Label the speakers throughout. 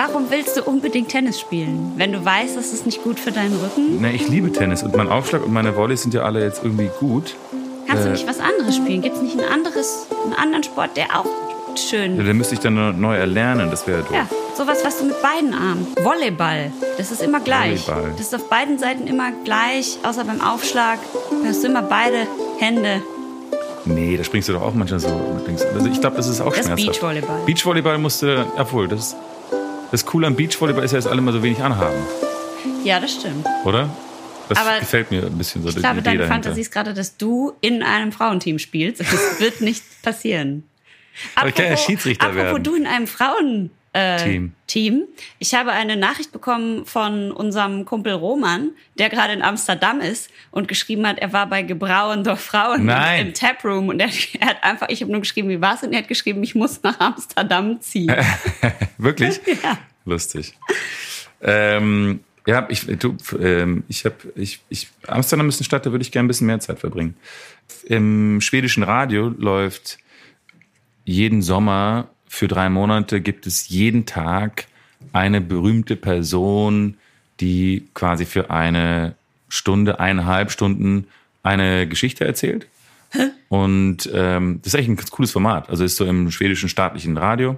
Speaker 1: Warum willst du unbedingt Tennis spielen, wenn du weißt, dass es nicht gut für deinen Rücken?
Speaker 2: Na, ich liebe Tennis und mein Aufschlag und meine Volleys sind ja alle jetzt irgendwie gut.
Speaker 1: Kannst du
Speaker 2: Äh.
Speaker 1: nicht was anderes spielen? Gibt es nicht ein anderes, einen anderen Sport, der auch
Speaker 2: Ja,
Speaker 1: schön
Speaker 2: den müsste ich dann neu erlernen, das wäre doof.
Speaker 1: Ja, sowas, was du mit beiden Armen. Volleyball, das ist immer gleich.
Speaker 2: Volleyball.
Speaker 1: Das ist auf beiden Seiten immer gleich, außer beim Aufschlag. Da hast du immer beide Hände.
Speaker 2: Nee, da springst du doch auch manchmal so. Also ich glaube, das ist auch
Speaker 1: Das ist
Speaker 2: schmerzhaft.
Speaker 1: Beachvolleyball.
Speaker 2: Beachvolleyball musste, obwohl, das, das Coole am Beachvolleyball ist ja, dass alle immer so wenig anhaben,
Speaker 1: Ja, das stimmt.
Speaker 2: oder? Das
Speaker 1: Aber
Speaker 2: gefällt mir ein bisschen so.
Speaker 1: Ich glaube,
Speaker 2: Idee
Speaker 1: deine
Speaker 2: dahinter.
Speaker 1: Fantasie ist gerade, dass du in einem Frauenteam spielst. Das wird nicht passieren.
Speaker 2: Aber ich kann ja Schiedsrichter
Speaker 1: apropos
Speaker 2: werden.
Speaker 1: du in einem Frauen äh,
Speaker 2: Team.
Speaker 1: Team. Ich habe eine Nachricht bekommen von unserem Kumpel Roman, der gerade in Amsterdam ist und geschrieben hat, er war bei Gebrauendorf Frauen
Speaker 2: Nein.
Speaker 1: im Taproom und er, er hat einfach, ich habe nur geschrieben, wie war's und er hat geschrieben, ich muss nach Amsterdam ziehen.
Speaker 2: Wirklich?
Speaker 1: Ja.
Speaker 2: Lustig. Ähm, ja, ich, du, ähm, ich habe, ich, ich, Amsterdam ist eine Stadt, da würde ich gerne ein bisschen mehr Zeit verbringen. Im schwedischen Radio läuft jeden Sommer für drei Monate gibt es jeden Tag eine berühmte Person, die quasi für eine Stunde, eineinhalb Stunden eine Geschichte erzählt. Und ähm, das ist eigentlich ein ganz cooles Format. Also ist so im schwedischen staatlichen Radio.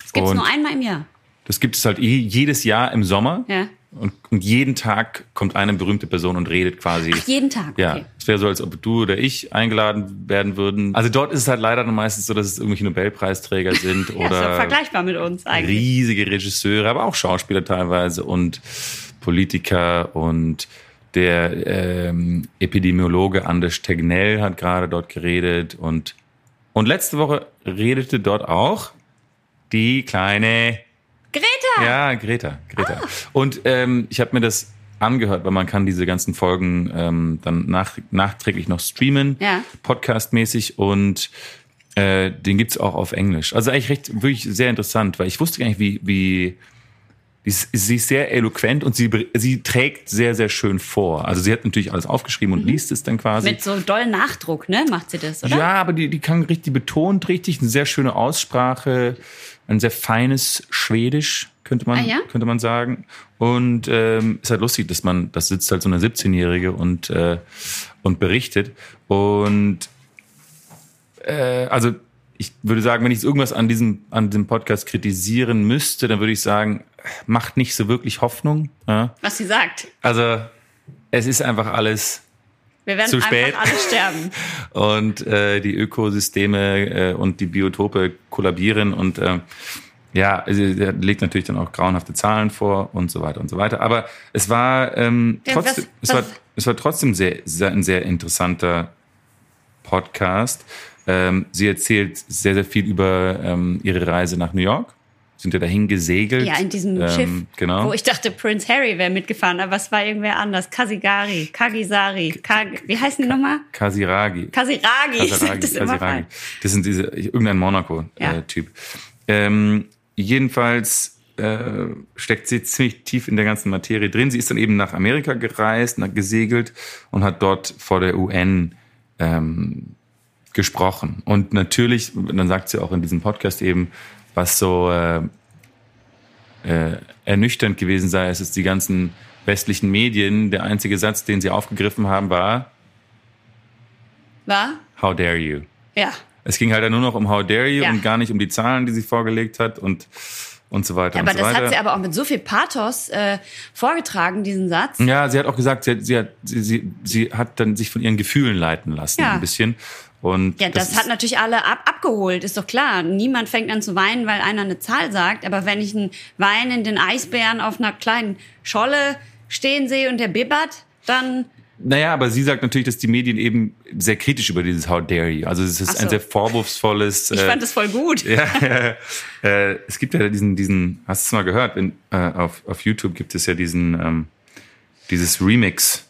Speaker 1: Das gibt's
Speaker 2: Und-
Speaker 1: nur einmal im Jahr.
Speaker 2: Das gibt es halt je- jedes Jahr im Sommer.
Speaker 1: Ja.
Speaker 2: Und, und jeden Tag kommt eine berühmte Person und redet quasi.
Speaker 1: Ach, jeden Tag.
Speaker 2: Ja,
Speaker 1: Okay.
Speaker 2: es wäre so, als ob du oder ich eingeladen werden würden. Also dort ist es halt leider dann meistens so, dass es irgendwelche Nobelpreisträger sind
Speaker 1: Ja,
Speaker 2: oder
Speaker 1: vergleichbar mit uns eigentlich.
Speaker 2: riesige Regisseure, aber auch Schauspieler teilweise und Politiker und der ähm, Epidemiologe Anders Tegnell hat gerade dort geredet und und letzte Woche redete dort auch die kleine
Speaker 1: Greta!
Speaker 2: ja, Greta. Greta.
Speaker 1: Ah.
Speaker 2: Und ähm, ich habe mir das angehört, weil man kann diese ganzen Folgen ähm, dann nach, nachträglich noch streamen,
Speaker 1: Ja.
Speaker 2: podcastmäßig und äh, den gibt's auch auf Englisch. Also eigentlich recht wirklich sehr interessant, weil ich wusste gar nicht, wie, wie sie ist sehr eloquent und sie, sie trägt sehr, sehr schön vor. Also sie hat natürlich alles aufgeschrieben und liest es dann quasi.
Speaker 1: Mhm. Mit so doll Nachdruck, ne? Macht sie das, oder?
Speaker 2: Ja, aber die, die kann richtig, die betont richtig, eine sehr schöne Aussprache, ein sehr feines Schwedisch, könnte man,
Speaker 1: Ah, ja?
Speaker 2: könnte man sagen. Und ähm, ist halt lustig, dass man, das sitzt halt so eine 17-Jährige und, äh, und berichtet. Und äh, also ich würde sagen, wenn ich irgendwas an diesem, an diesem Podcast kritisieren müsste, dann würde ich sagen, macht nicht so wirklich Hoffnung. Ja?
Speaker 1: Was sie sagt.
Speaker 2: Also es ist einfach alles
Speaker 1: Wir werden
Speaker 2: Zu spät.
Speaker 1: alle sterben.
Speaker 2: und äh, die Ökosysteme äh, und die Biotope kollabieren und äh, ja, also, er legt natürlich dann auch grauenhafte Zahlen vor und so weiter und so weiter. Aber es war ähm,
Speaker 1: Ja,
Speaker 2: trotzdem,
Speaker 1: was-
Speaker 2: es war, es war trotzdem sehr, sehr ein sehr interessanter Podcast. Ähm, sie erzählt sehr, sehr viel über ähm, ihre Reise nach New York. Sind ja dahin gesegelt.
Speaker 1: Ja, in diesem
Speaker 2: ähm,
Speaker 1: Schiff.
Speaker 2: Genau.
Speaker 1: Wo ich dachte, Prince Harry wäre mitgefahren, aber es war irgendwer anders. Kasigari, Kagisari, Kag wie heißen die nochmal?
Speaker 2: Kasiragi.
Speaker 1: Kasiragi.
Speaker 2: Kasiragi,
Speaker 1: das immer
Speaker 2: Kasiragi. Das sind diese, irgendein
Speaker 1: Ja.
Speaker 2: Monaco-Typ. ähm, jedenfalls äh, steckt sie ziemlich tief in der ganzen Materie drin. Sie ist dann eben nach Amerika gereist, nach, gesegelt und hat dort vor der UN ähm, gesprochen. Und natürlich, dann sagt sie auch in diesem Podcast eben, was so äh, äh, ernüchternd gewesen sei, es ist die ganzen westlichen Medien, der einzige Satz, den sie aufgegriffen haben, war
Speaker 1: War?
Speaker 2: How dare you?
Speaker 1: Ja.
Speaker 2: Es ging halt dann nur noch um How dare you
Speaker 1: Ja.
Speaker 2: und gar nicht um die Zahlen, die sie vorgelegt hat und, und so weiter
Speaker 1: Aber
Speaker 2: und so
Speaker 1: das
Speaker 2: weiter.
Speaker 1: hat sie aber auch mit so viel Pathos äh, vorgetragen, diesen Satz.
Speaker 2: ja, sie hat auch gesagt, sie hat, sie, hat, sie, sie, sie hat dann sich von ihren Gefühlen leiten lassen,
Speaker 1: Ja.
Speaker 2: ein bisschen. Und
Speaker 1: Ja, das,
Speaker 2: ist-
Speaker 1: hat natürlich alle ab abgeholt, ist doch klar. Niemand fängt an zu weinen, weil einer eine Zahl sagt. Aber wenn ich einen weinenden Eisbären auf einer kleinen Scholle stehen sehe und der bibbert, dann
Speaker 2: Naja, aber sie sagt natürlich, dass die Medien eben sehr kritisch über dieses How dare you. Also es ist
Speaker 1: so.
Speaker 2: ein sehr vorwurfsvolles.
Speaker 1: ich
Speaker 2: äh,
Speaker 1: fand das voll gut.
Speaker 2: ja, ja, äh, es gibt ja diesen, diesen, hast du es mal gehört? In, äh, auf, auf YouTube gibt es ja diesen, ähm, dieses Remix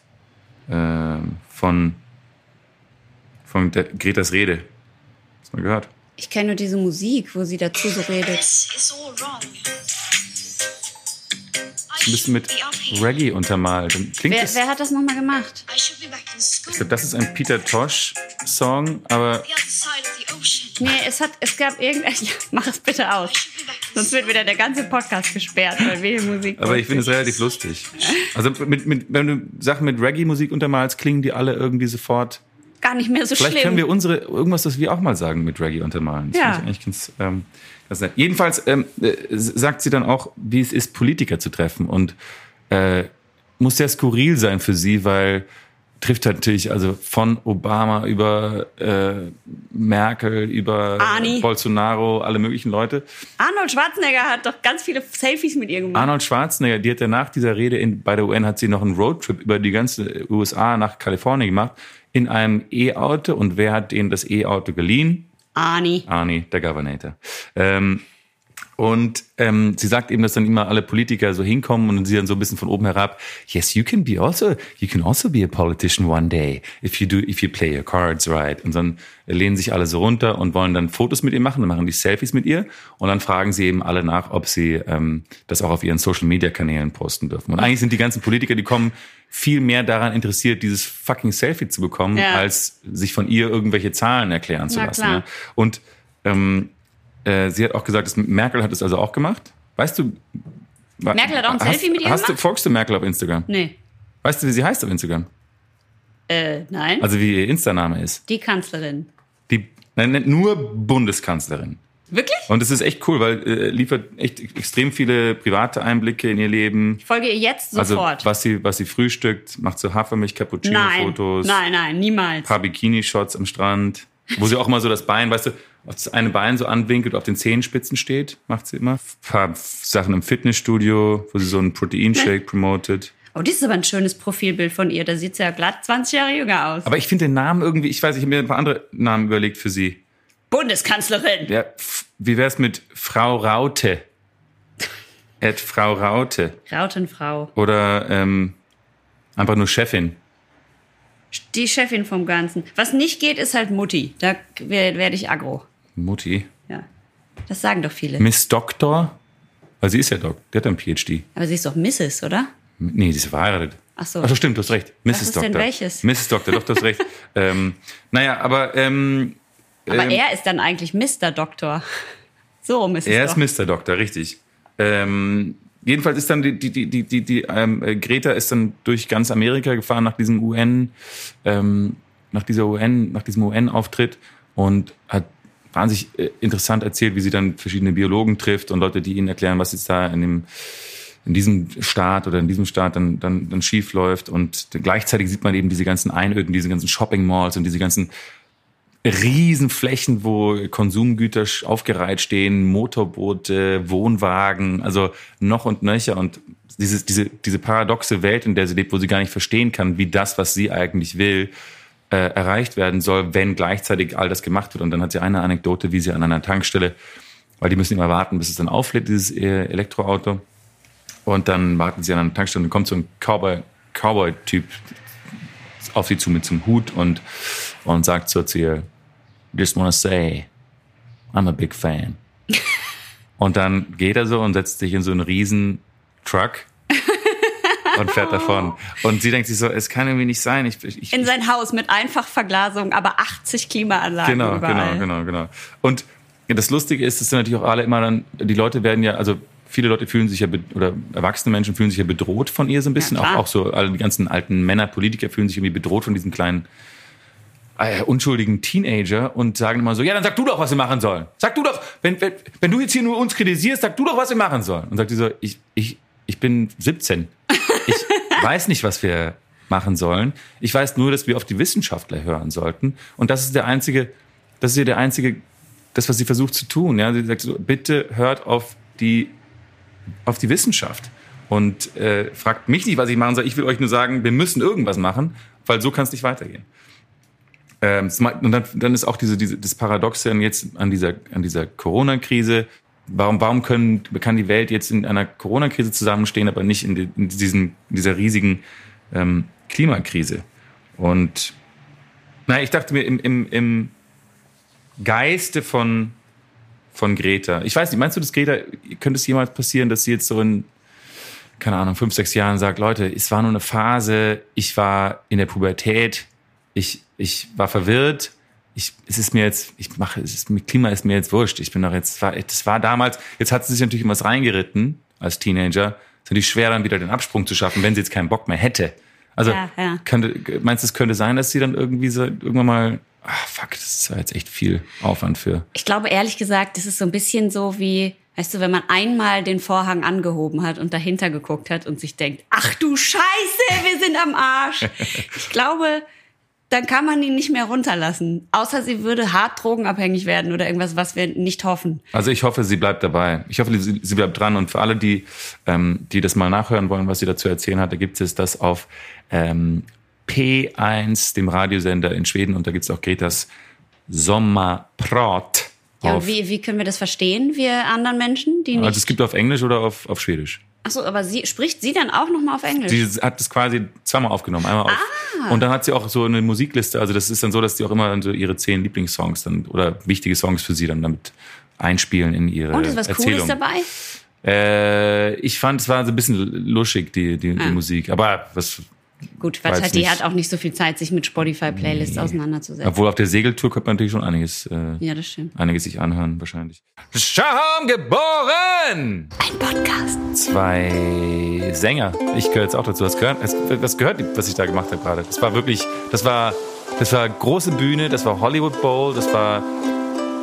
Speaker 2: äh, von, von der, Gretas Rede. Hast du mal gehört?
Speaker 1: Ich kenne nur diese Musik, wo sie dazu so redet.
Speaker 2: Ein bisschen mit Reggae untermalt. Und klingt
Speaker 1: Wer, wer hat das nochmal gemacht?
Speaker 3: I should be back in school.
Speaker 2: ich glaube, das ist ein Peter Tosh-Song, aber
Speaker 3: the other side of the ocean.
Speaker 1: Nee, es hat, es gab irgendein, ja, mach es bitte aus. Sonst wird wieder der ganze Podcast gesperrt, weil wir hier Musik
Speaker 2: Aber ich finde es relativ lustig. Also mit, mit, wenn du Sachen mit Reggae-Musik untermalst, klingen die alle irgendwie sofort.
Speaker 1: Gar nicht mehr so
Speaker 2: Vielleicht
Speaker 1: schlimm.
Speaker 2: können wir unsere irgendwas, das wir auch mal sagen, mit Reggae untermalen. Das
Speaker 1: Ja.
Speaker 2: ich eigentlich ganz, ähm, ganz nett. Jedenfalls ähm, äh, sagt sie dann auch, wie es ist, Politiker zu treffen und äh, muss sehr skurril sein für sie, weil trifft natürlich also von Obama über äh, Merkel über
Speaker 1: Ani.
Speaker 2: Bolsonaro alle möglichen Leute.
Speaker 1: Arnold Schwarzenegger hat doch ganz viele Selfies mit ihr gemacht.
Speaker 2: Arnold Schwarzenegger, die hat ja nach dieser Rede in, bei der UN hat sie noch einen Roadtrip über die ganze USA nach Kalifornien gemacht in einem E-Auto und wer hat denen das E-Auto geliehen?
Speaker 1: Ani.
Speaker 2: Arnie, der Governator. Ähm, und ähm, sie sagt eben, dass dann immer alle Politiker so hinkommen und sie dann so ein bisschen von oben herab, yes, you can be also, you can also be a politician one day if you do, if you play your cards right. Und dann lehnen sich alle so runter und wollen dann Fotos mit ihr machen, dann machen die Selfies mit ihr und dann fragen sie eben alle nach, ob sie ähm, das auch auf ihren Social Media Kanälen posten dürfen. Und eigentlich sind die ganzen Politiker, die kommen, viel mehr daran interessiert, dieses fucking Selfie zu bekommen,
Speaker 1: Ja.
Speaker 2: als sich von ihr irgendwelche Zahlen erklären zu
Speaker 1: Na
Speaker 2: lassen. Ja. Und ähm, äh, sie hat auch gesagt, dass Merkel hat es also auch gemacht. Weißt du?
Speaker 1: Merkel hat auch ein
Speaker 2: hast,
Speaker 1: Selfie mit ihr
Speaker 2: hast Du,
Speaker 1: gemacht?
Speaker 2: folgst du Merkel auf Instagram?
Speaker 1: Nee.
Speaker 2: Weißt du, wie sie heißt auf Instagram?
Speaker 1: Äh, nein.
Speaker 2: Also wie ihr Insta-Name ist?
Speaker 1: die Kanzlerin.
Speaker 2: Die nein, nein, nur Bundeskanzlerin.
Speaker 1: Wirklich?
Speaker 2: Und es ist echt cool, weil äh, liefert echt extrem viele private Einblicke in ihr Leben.
Speaker 1: Ich folge ihr jetzt
Speaker 2: Also
Speaker 1: sofort.
Speaker 2: was sie was sie frühstückt, macht so Hafermilch
Speaker 1: nein.
Speaker 2: Cappuccino-Fotos,
Speaker 1: Nein, nein, niemals.
Speaker 2: paar Bikini-Shots am Strand, wo sie auch mal so das Bein, weißt du, auf das eine Bein so anwinkelt, auf den Zehenspitzen steht, macht sie immer. Paar Sachen im Fitnessstudio, wo sie so einen Proteinshake promotet.
Speaker 1: Oh, das ist aber ein schönes Profilbild von ihr. Da sieht sie ja glatt 20 Jahre jünger aus.
Speaker 2: Aber ich finde den Namen irgendwie, ich weiß, ich habe mir ein paar andere Namen überlegt für sie.
Speaker 1: Bundeskanzlerin.
Speaker 2: Ja, wie wär's mit Frau Raute? Ed Frau Raute.
Speaker 1: Rautenfrau.
Speaker 2: Oder ähm, einfach nur Chefin.
Speaker 1: Die Chefin vom Ganzen. Was nicht geht, ist halt Mutti. Da werde werd ich aggro.
Speaker 2: Mutti.
Speaker 1: Ja. Das sagen doch viele.
Speaker 2: Miss Doktor. Weil sie ist ja Doc. Die hat einen PhD.
Speaker 1: Aber sie ist doch Mrs., oder?
Speaker 2: Nee, die ist verheiratet.
Speaker 1: Ach so.
Speaker 2: Ach so, stimmt, du hast recht. Mrs.
Speaker 1: ist
Speaker 2: Doktor.
Speaker 1: denn welches?
Speaker 2: Mrs. Doktor, doch, du hast recht. ähm, naja, aber ähm,
Speaker 1: Aber
Speaker 2: ähm,
Speaker 1: er ist dann eigentlich Mr. Doktor. So rum ist
Speaker 2: er
Speaker 1: es
Speaker 2: ist. Mr. Doktor, richtig. Ähm, jedenfalls ist dann die, die, die, die, die, die ähm, äh, Greta ist dann durch ganz Amerika gefahren nach diesem UN, ähm, nach dieser UN, nach diesem UN-Auftritt und hat wahnsinnig äh, interessant erzählt, wie sie dann verschiedene Biologen trifft und Leute, die ihnen erklären, was jetzt da in dem in diesem Staat oder in diesem Staat dann, dann, dann schief läuft. Und gleichzeitig sieht man eben diese ganzen Einöden, diese ganzen Shopping-Malls und diese ganzen Riesenflächen, wo Konsumgüter aufgereiht stehen, Motorboote, Wohnwagen, also noch und nöcher. Und dieses, diese, diese paradoxe Welt, in der sie lebt, wo sie gar nicht verstehen kann, wie das, was sie eigentlich will, äh, erreicht werden soll, wenn gleichzeitig all das gemacht wird. Und dann hat sie eine Anekdote, wie sie an einer Tankstelle, weil die müssen immer warten, bis es dann auflädt, dieses äh, Elektroauto. Und dann warten sie an einer Tankstelle und kommt so ein Cowboy, Cowboy-Typ auf sie zu mit so einem Hut und, und sagt so zu ihr, just wanna say, I'm a big fan. und dann geht er so und setzt sich in so einen riesen Truck und fährt davon. Und sie denkt sich so, es kann irgendwie nicht sein. Ich, ich,
Speaker 1: In sein Haus mit Einfachverglasung, aber 80 Klimaanlagen
Speaker 2: Genau,
Speaker 1: überall.
Speaker 2: genau, genau, genau. Und das Lustige ist, dass dann natürlich auch alle immer dann, die Leute werden ja, also viele Leute fühlen sich ja, oder erwachsene Menschen fühlen sich ja bedroht von ihr so ein bisschen.
Speaker 1: Ja,
Speaker 2: auch, auch so, alle die ganzen alten Männer, Politiker fühlen sich irgendwie bedroht von diesen kleinen, äh, unschuldigen Teenager und sagen immer so, ja, dann sag du doch, was wir machen sollen. Sag du doch, wenn, wenn, wenn du jetzt hier nur uns kritisierst, sag du doch, was wir machen sollen. Und sagt die so, ich, ich, ich bin 17. Ich weiß nicht, was wir machen sollen. Ich weiß nur, dass wir auf die Wissenschaftler hören sollten. Und das ist der einzige, das ist ja der einzige, das, was sie versucht zu tun. Ja, sie sagt so, bitte hört auf die, auf die Wissenschaft und äh, fragt mich nicht, was ich machen soll. Ich will euch nur sagen, wir müssen irgendwas machen, weil so kann es nicht weitergehen. Ähm, und dann, dann ist auch diese, diese, das Paradoxe an jetzt an dieser, an dieser Corona-Krise. Warum, warum können, kann die Welt jetzt in einer Corona-Krise zusammenstehen, aber nicht in, in, diesen, in dieser riesigen ähm, Klimakrise? Und na, ich dachte mir im, im, im Geiste von, von Greta. Ich weiß nicht, meinst du, dass Greta, könnte es jemals passieren, dass sie jetzt so in, keine Ahnung, fünf, sechs Jahren sagt, Leute, es war nur eine Phase, ich war in der Pubertät, ich, ich war verwirrt, ich, es ist mir jetzt, ich mache, es ist, mit Klima ist mir jetzt wurscht. Ich bin doch jetzt, war, das war damals, jetzt hat sie sich natürlich in was reingeritten als Teenager. Ist natürlich schwer, dann wieder den Absprung zu schaffen, wenn sie jetzt keinen Bock mehr hätte. Also,
Speaker 1: Ja, ja.
Speaker 2: Könnte, meinst du, es könnte sein, dass sie dann irgendwie so, irgendwann mal, ah, fuck, das ist ja jetzt echt viel Aufwand für.
Speaker 1: Ich glaube ehrlich gesagt, das ist so ein bisschen so wie, weißt du, wenn man einmal den Vorhang angehoben hat und dahinter geguckt hat und sich denkt, ach du Scheiße, wir sind am Arsch. Ich glaube, dann kann man ihn nicht mehr runterlassen. Außer sie würde hart drogenabhängig werden oder irgendwas, was wir nicht hoffen.
Speaker 2: Also ich hoffe, sie bleibt dabei. Ich hoffe, sie, sie bleibt dran. Und für alle, die, ähm, die das mal nachhören wollen, was sie dazu erzählen hat, da gibt es das auf ähm, P1, dem Radiosender in Schweden. Und da gibt es auch Gretas Sommerprat.
Speaker 1: Ja, wie, wie können wir das verstehen, wir anderen Menschen, die nicht...
Speaker 2: also es gibt auf Englisch oder auf, auf Schwedisch.
Speaker 1: Achso, aber sie, spricht sie dann auch nochmal auf Englisch?
Speaker 2: Sie hat das quasi zweimal aufgenommen, einmal auf.
Speaker 1: Ah.
Speaker 2: Und dann hat sie auch so eine Musikliste. Also das ist dann so, dass sie auch immer so ihre zehn Lieblingssongs dann oder wichtige Songs für sie dann damit einspielen in ihre
Speaker 1: und ist was
Speaker 2: Erzählung.
Speaker 1: Cooles dabei?
Speaker 2: Äh, ich fand, es war so ein bisschen luschig, die, die, die
Speaker 1: Ah.
Speaker 2: Musik. Aber was,
Speaker 1: Gut, halt, die
Speaker 2: nicht.
Speaker 1: hat auch nicht so viel Zeit, sich mit Spotify-Playlists auseinanderzusetzen.
Speaker 2: obwohl auf der Segeltour könnte man natürlich schon einiges, äh,
Speaker 1: Ja, das stimmt.
Speaker 2: einiges sich anhören, wahrscheinlich. Scham geboren!
Speaker 1: Ein Podcast.
Speaker 2: Zwei Sänger. Ich gehöre jetzt auch dazu. Was gehört, was, was gehört, was ich da gemacht habe gerade? Das war wirklich, das war, das war große Bühne, das war Hollywood Bowl, das war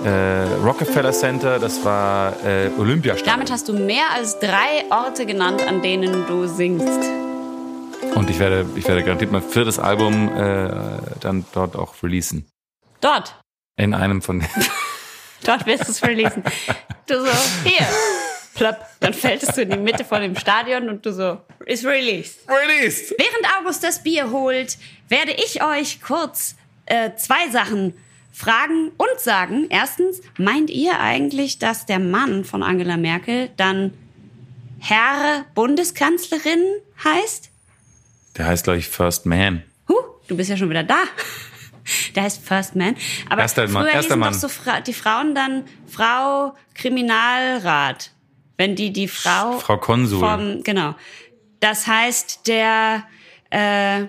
Speaker 2: äh, Rockefeller Center, das war äh, Olympiastadion.
Speaker 1: Damit hast du mehr als drei Orte genannt, an denen du singst.
Speaker 2: Und ich werde, ich werde garantiert mein viertes Album äh, dann dort auch releasen.
Speaker 1: Dort.
Speaker 2: In einem von
Speaker 1: Dort wirst du es releasen. Du so, hier. Plopp. Dann fälltest du in die Mitte von dem Stadion und du so, ist released.
Speaker 2: Released!
Speaker 1: Während August das Bier holt, werde ich euch kurz äh, zwei Sachen fragen und sagen. Erstens, meint ihr eigentlich, dass der Mann von Angela Merkel dann Herr Bundeskanzlerin heißt?
Speaker 2: Der heißt, glaube ich, First Man.
Speaker 1: Huh, du bist ja schon wieder da. Der heißt First Man. Aber
Speaker 2: Erster Mann,
Speaker 1: früher
Speaker 2: erster
Speaker 1: hießen
Speaker 2: Mann.
Speaker 1: doch so Fra die Frauen dann Frau Kriminalrat. Wenn die die Frau,
Speaker 2: Frau Konsul.
Speaker 1: vom, genau. Das heißt, der, äh,
Speaker 2: Ja.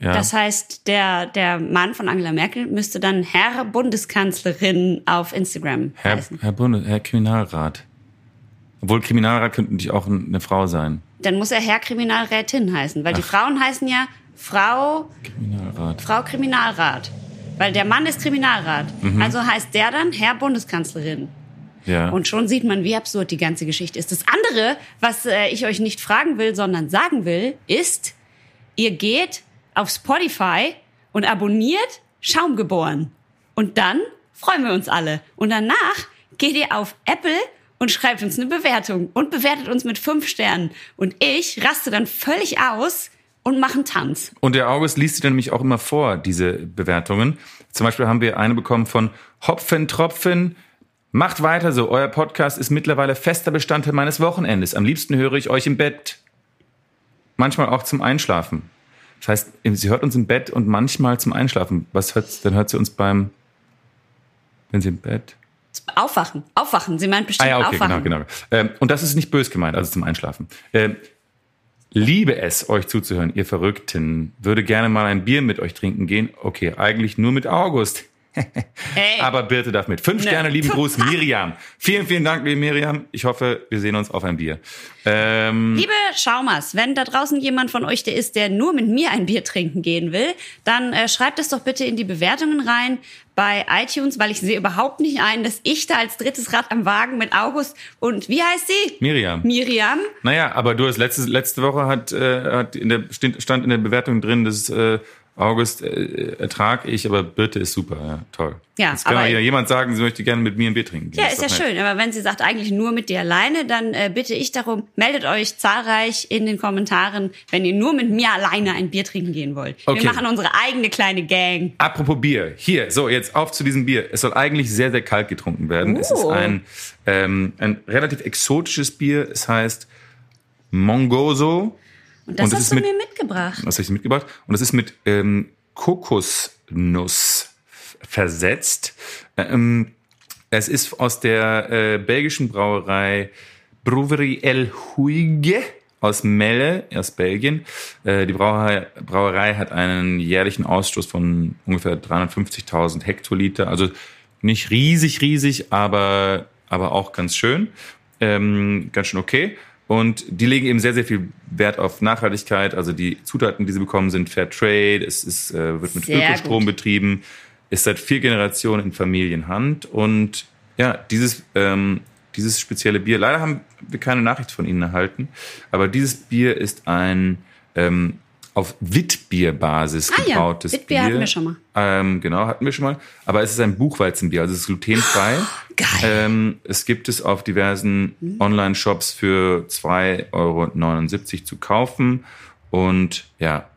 Speaker 1: das heißt, der, der Mann von Angela Merkel müsste dann Herr Bundeskanzlerin auf Instagram
Speaker 2: Herr,
Speaker 1: heißen.
Speaker 2: Herr, Bundes, Herr Kriminalrat. Obwohl Kriminalrat könnte natürlich auch eine Frau sein.
Speaker 1: Dann muss er Herr Kriminalrätin heißen, weil die Frauen heißen ja Frau
Speaker 2: Kriminalrat.
Speaker 1: Frau Kriminalrat. Weil der Mann ist Kriminalrat.
Speaker 2: Mhm.
Speaker 1: Also heißt der dann Herr Bundeskanzlerin.
Speaker 2: Ja.
Speaker 1: Und schon sieht man, wie absurd die ganze Geschichte ist. Das andere, was äh, ich euch nicht fragen will, sondern sagen will, ist, ihr geht auf Spotify und abonniert Schaumgeboren. Und dann freuen wir uns alle. Und danach geht ihr auf Apple und schreibt uns eine Bewertung und bewertet uns mit fünf Sternen. Und ich raste dann völlig aus und mache einen Tanz.
Speaker 2: Und der August liest sie dann nämlich auch immer vor, diese Bewertungen. Zum Beispiel haben wir eine bekommen von Hopfen Tropfen. Macht weiter so. Euer Podcast ist mittlerweile fester Bestandteil meines Wochenendes. Am liebsten höre ich euch im Bett. Manchmal auch zum Einschlafen. Das heißt, sie hört uns im Bett und manchmal zum Einschlafen. Was hört, dann hört sie uns beim, wenn sie im Bett.
Speaker 1: Aufwachen, aufwachen. Sie meint
Speaker 2: Ah
Speaker 1: bestimmt
Speaker 2: ja, okay,
Speaker 1: aufwachen.
Speaker 2: genau, genau. Ähm, und das ist nicht bös gemeint, also zum Einschlafen. Ähm, liebe es, euch zuzuhören, ihr Verrückten. Würde gerne mal ein Bier mit euch trinken gehen. Okay, eigentlich nur mit August. Aber Birte darf mit. Fünf
Speaker 1: Ne.
Speaker 2: Sterne, lieben Gruß, Miriam. Vielen, vielen Dank, liebe Miriam. Ich hoffe, wir sehen uns auf ein Bier. Ähm,
Speaker 1: Liebe Schaumers, wenn da draußen jemand von euch der ist, der nur mit mir ein Bier trinken gehen will, dann äh, schreibt es doch bitte in die Bewertungen rein bei iTunes, weil ich sehe überhaupt nicht ein, dass ich da als drittes Rad am Wagen mit August und wie heißt sie?
Speaker 2: Miriam.
Speaker 1: Miriam.
Speaker 2: Naja, aber du hast letzte, letzte Woche hat, äh, hat in der, stand stand in der Bewertung drin, dass äh, August äh, ertrag ich, aber Birte ist super. Ja, toll.
Speaker 1: Ja,
Speaker 2: Jetzt kann
Speaker 1: aber-
Speaker 2: wieder jemand sagen, sie möchte gerne mit mir ein Bier trinken.
Speaker 1: Ja,
Speaker 2: Das
Speaker 1: ist ja
Speaker 2: nett.
Speaker 1: schön. Aber wenn sie sagt, eigentlich nur mit dir alleine, dann äh, bitte ich darum, meldet euch zahlreich in den Kommentaren, wenn ihr nur mit mir alleine ein Bier trinken gehen wollt.
Speaker 2: Okay.
Speaker 1: Wir machen unsere eigene kleine Gang.
Speaker 2: Apropos Bier, hier, so jetzt auf zu diesem Bier. Es soll eigentlich sehr, sehr kalt getrunken werden. Es ist
Speaker 1: Oh.
Speaker 2: ein, ähm, ein relativ exotisches Bier. Es heißt Mongoso.
Speaker 1: Und das
Speaker 2: Und das
Speaker 1: hast du
Speaker 2: mit-
Speaker 1: mir mitgebracht.
Speaker 2: Was habe ich mitgebracht? Und es ist mit ähm, Kokosnuss versetzt. Ähm, es ist aus der äh, belgischen Brauerei Brewerie El Huige aus Melle, aus Belgien. Äh, die Brauerei, Brauerei hat einen jährlichen Ausstoß von ungefähr 350.000 Hektoliter. Also nicht riesig, riesig, aber, aber auch ganz schön. Ähm, ganz schön okay. Und die legen eben sehr, sehr viel Wert auf Nachhaltigkeit. Also die Zutaten, die sie bekommen, sind Fair Trade. Es ist, äh, wird mit
Speaker 1: Sehr
Speaker 2: Ökostrom
Speaker 1: gut.
Speaker 2: betrieben. Ist seit vier Generationen in Familienhand. Und ja, dieses, ähm, dieses spezielle Bier, leider haben wir keine Nachricht von Ihnen erhalten, aber dieses Bier ist ein ähm, auf Witbierbasis
Speaker 1: Ah ja,
Speaker 2: gebrautes
Speaker 1: Witbier
Speaker 2: Bier.
Speaker 1: hatten wir schon mal.
Speaker 2: Ähm, genau, hatten wir schon mal. Aber es ist ein Buchweizenbier, also es ist glutenfrei.
Speaker 1: Geil.
Speaker 2: Ähm, es gibt es auf diversen Online-Shops für 2,79 Euro zu kaufen. Und ja,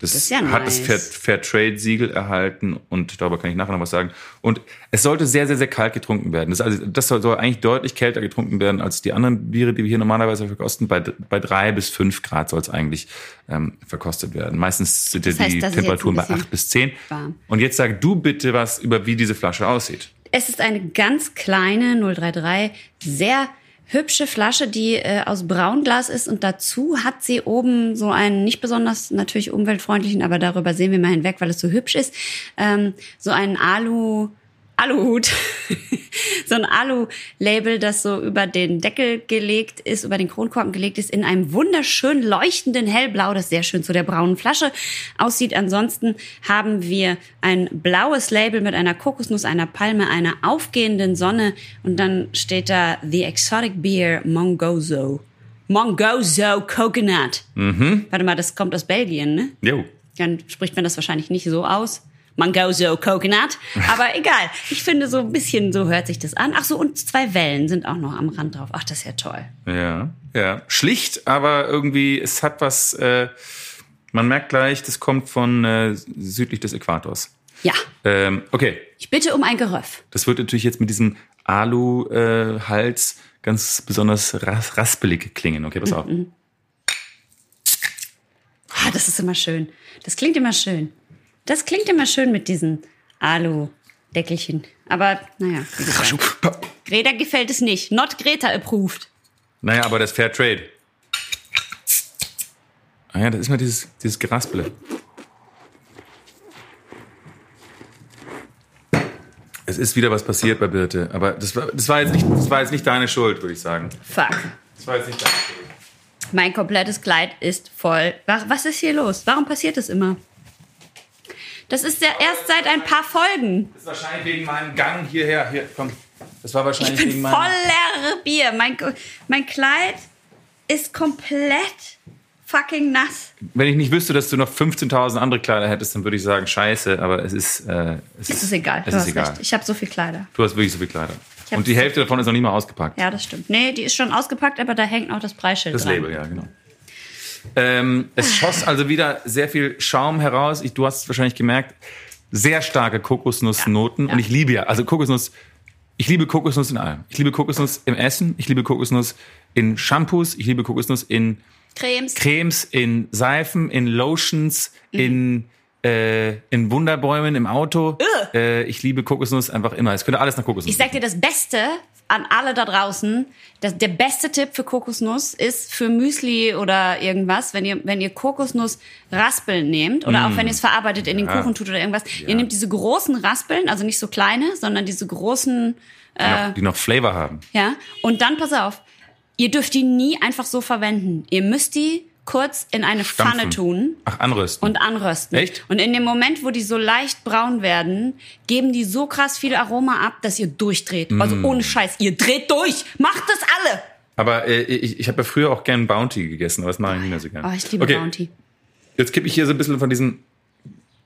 Speaker 2: das,
Speaker 1: Das ja
Speaker 2: hat das. Fair, Fair Trade-Siegel erhalten und darüber kann ich nachher noch was sagen. Und es sollte sehr, sehr, sehr kalt getrunken werden. Das, also, das soll, soll eigentlich deutlich kälter getrunken werden als die anderen Biere, die wir hier normalerweise verkosten. Bei, bei drei bis fünf Grad soll es eigentlich ähm, verkostet werden. Meistens sind ja
Speaker 1: Das heißt,
Speaker 2: die Temperaturen bei acht bis zehn.
Speaker 1: warm.
Speaker 2: Und jetzt sag du bitte was über, wie diese Flasche aussieht.
Speaker 1: Es ist eine ganz kleine 033, sehr hübsche Flasche, die äh, aus Braunglas ist und dazu hat sie oben so einen nicht besonders natürlich umweltfreundlichen, aber darüber sehen wir mal hinweg, weil es so hübsch ist, ähm, so einen Alu Aluhut, so ein Alu-Label, das so über den Deckel gelegt ist, über den Kronkorken gelegt ist, in einem wunderschön leuchtenden Hellblau, das sehr schön zu der braunen Flasche aussieht. Ansonsten haben wir ein blaues Label mit einer Kokosnuss, einer Palme, einer aufgehenden Sonne und dann steht da The Exotic Beer Mongozo. Mongozo Coconut. Warte mal, das kommt aus Belgien, ne?
Speaker 2: Jo.
Speaker 1: dann spricht man das wahrscheinlich nicht so aus. Mangozo Coconut. Aber egal. Ich finde, so ein bisschen so hört sich das an. Ach so, und zwei Wellen sind auch noch am Rand drauf. Ach, das ist ja toll.
Speaker 2: Ja, ja. Schlicht, aber irgendwie, es hat was, äh, man merkt gleich, das kommt von äh, südlich des Äquators.
Speaker 1: Ja.
Speaker 2: Ähm, okay,
Speaker 1: Ich bitte um ein Geröff.
Speaker 2: das wird natürlich jetzt mit diesem Alu-Hals ganz besonders ras raspelig klingen. Okay, pass auf.
Speaker 1: Ah, das ist immer schön. Das klingt immer schön. Das klingt immer schön mit diesen Alu-Deckelchen. Aber, naja, wie gesagt. Greta gefällt es nicht. Not Greta approved.
Speaker 2: Naja, aber das Fair Trade. Ah ja, das ist mal dieses, dieses Geraspele. Es ist wieder was passiert bei Birte, aber das war, das war, jetzt, nicht, das war jetzt nicht deine Schuld, würde ich sagen.
Speaker 1: Fuck.
Speaker 2: Das war jetzt nicht deine Schuld.
Speaker 1: Mein komplettes Kleid ist voll. Was, was ist hier los? Warum passiert das immer? Das ist ja erst seit ein paar Folgen.
Speaker 2: Das ist wahrscheinlich wegen meinem Gang hierher. Hier, komm. Das war
Speaker 1: Ich
Speaker 2: wahrscheinlich
Speaker 1: bin
Speaker 2: wegen meinem.
Speaker 1: leere Bier. Mein, mein Kleid ist komplett fucking nass.
Speaker 2: Wenn ich nicht wüsste, dass du noch 15.000 andere Kleider hättest, dann würde ich sagen, scheiße, aber es ist. Äh, es
Speaker 1: Es ist egal.
Speaker 2: Es
Speaker 1: du
Speaker 2: ist
Speaker 1: hast
Speaker 2: egal.
Speaker 1: recht. Ich habe so viel Kleider.
Speaker 2: Du hast wirklich so viel Kleider. Und die Hälfte davon ist noch nicht mal ausgepackt.
Speaker 1: Ja, das stimmt. Nee, die ist schon ausgepackt, aber da hängt noch das Preisschild
Speaker 2: Das
Speaker 1: dran.
Speaker 2: Label, ja, genau. Ähm, es schoss also wieder sehr viel Schaum heraus. Ich, du hast es wahrscheinlich gemerkt. Sehr starke Kokosnussnoten.
Speaker 1: Ja.
Speaker 2: Und ich liebe ja, also Kokosnuss, ich liebe Kokosnuss in allem. Ich liebe Kokosnuss im Essen, ich liebe Kokosnuss in Shampoos, ich liebe Kokosnuss in
Speaker 1: Cremes.
Speaker 2: Cremes, in Seifen, in Lotions,
Speaker 1: Mhm.
Speaker 2: in, äh, in Wunderbäumen im Auto. Äh, ich liebe Kokosnuss einfach immer. Es könnte alles nach Kokosnuss
Speaker 1: Ich sag dir das Beste an alle da draußen. Das, der beste Tipp für Kokosnuss ist für Müsli oder irgendwas, wenn ihr, wenn ihr Kokosnuss Raspeln nehmt oder auch wenn ihr es verarbeitet in den
Speaker 2: Ja.
Speaker 1: Kuchen tut oder irgendwas. Ihr nehmt diese großen Raspeln, also nicht so kleine, sondern diese großen,
Speaker 2: die, noch, die noch Flavor haben.
Speaker 1: ja. Und dann pass auf, ihr dürft die nie einfach so verwenden. Ihr müsst die kurz in eine Pfanne
Speaker 2: Stampfen.
Speaker 1: tun
Speaker 2: Ach, anrösten.
Speaker 1: und anrösten.
Speaker 2: Echt?
Speaker 1: Und in dem Moment, wo die so leicht braun werden, geben die so krass viel Aroma ab, dass ihr durchdreht. Also
Speaker 2: Mm.
Speaker 1: ohne Scheiß, ihr dreht durch. Macht das alle.
Speaker 2: Aber äh, ich, ich habe ja früher auch gern Bounty gegessen, aber das mache ich nicht mehr so gern.
Speaker 1: Oh, ich liebe
Speaker 2: okay,
Speaker 1: Bounty.
Speaker 2: Jetzt kippe ich hier so ein bisschen von diesem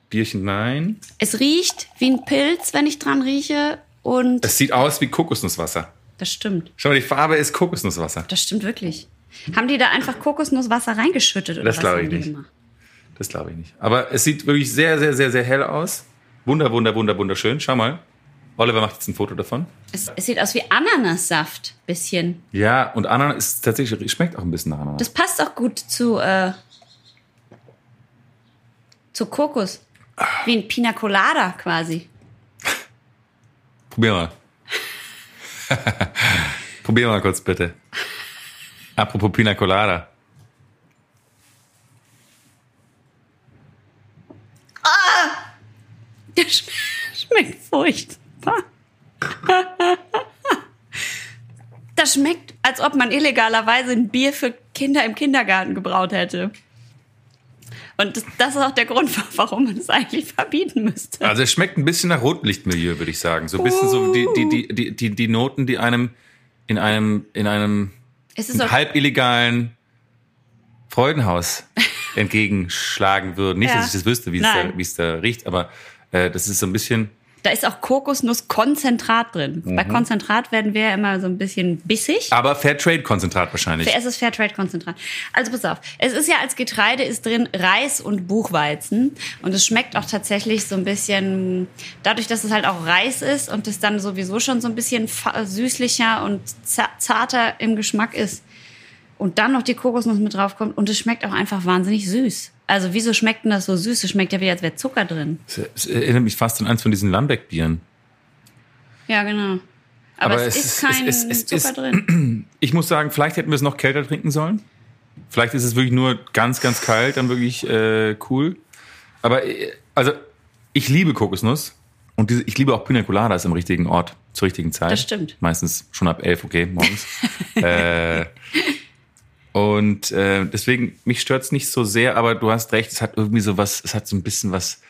Speaker 2: Bierchen. Nein.
Speaker 1: Es riecht wie ein Pilz, wenn ich dran rieche. Und
Speaker 2: Es sieht aus wie Kokosnusswasser.
Speaker 1: das stimmt.
Speaker 2: Schau mal, die Farbe ist Kokosnusswasser.
Speaker 1: Das stimmt wirklich. Haben die da einfach Kokosnusswasser reingeschüttet? Oder
Speaker 2: Das glaube ich nicht.
Speaker 1: gemacht?
Speaker 2: Das glaube ich nicht. Aber es sieht wirklich sehr, sehr, sehr, sehr hell aus. Wunder, wunder, wunder, wunderschön. Schau mal. Oliver macht jetzt ein Foto davon.
Speaker 1: Es, es sieht aus wie Ananassaft, bisschen.
Speaker 2: Ja, und Ananas ist tatsächlich, schmeckt auch ein bisschen nach Ananas.
Speaker 1: Das passt auch gut zu, äh, zu Kokos. Wie ein Pina Colada quasi.
Speaker 2: Probier mal. Probier mal kurz bitte. Apropos Pina Colada. Ah!
Speaker 1: Der Sch schmeckt furchtbar. Das schmeckt, als ob man illegalerweise ein Bier für Kinder im Kindergarten gebraut hätte. Und das, ist auch der Grund, warum man es eigentlich verbieten müsste.
Speaker 2: Also es schmeckt ein bisschen nach Rotlichtmilieu, würde ich sagen. So ein bisschen uh. so die, die, die, die, die Noten, die einem in einem, in einem
Speaker 1: es ist
Speaker 2: halb illegalen Freudenhaus entgegenschlagen würden. Nicht,
Speaker 1: Ja.
Speaker 2: dass ich das wüsste, wie es da, wie es da riecht, aber äh, das ist so ein bisschen.
Speaker 1: Da ist auch Kokosnusskonzentrat drin. Bei
Speaker 2: Mhm.
Speaker 1: Konzentrat werden wir ja immer so ein bisschen bissig.
Speaker 2: Aber Fairtrade-Konzentrat wahrscheinlich.
Speaker 1: Es ist Fairtrade-Konzentrat. Also pass auf, es ist ja als Getreide ist drin Reis und Buchweizen und es schmeckt auch tatsächlich so ein bisschen, dadurch, dass es halt auch Reis ist und es dann sowieso schon so ein bisschen süßlicher und za- zarter im Geschmack ist und dann noch die Kokosnuss mit draufkommt und es schmeckt auch einfach wahnsinnig süß. Also wieso schmeckt denn das so süß? Es schmeckt ja wie als wäre Zucker drin.
Speaker 2: Es, erinnert mich fast an eins von diesen Lambeck-Bieren.
Speaker 1: Ja, genau. Aber,
Speaker 2: Aber
Speaker 1: es,
Speaker 2: es
Speaker 1: ist
Speaker 2: ist-
Speaker 1: kein
Speaker 2: es- es
Speaker 1: Zucker
Speaker 2: ist-
Speaker 1: drin.
Speaker 2: Ich muss sagen, vielleicht hätten wir es noch kälter trinken sollen. Vielleicht ist es wirklich nur ganz, ganz kalt, dann wirklich äh, cool. Aber äh, also ich liebe Kokosnuss und diese, ich liebe auch Pina Coladas im richtigen Ort zur richtigen Zeit.
Speaker 1: Das stimmt.
Speaker 2: Meistens schon ab elf, okay, morgens. äh, und äh, deswegen mich stört's nicht so sehr, aber du hast recht, es hat irgendwie so was, es hat so ein bisschen was.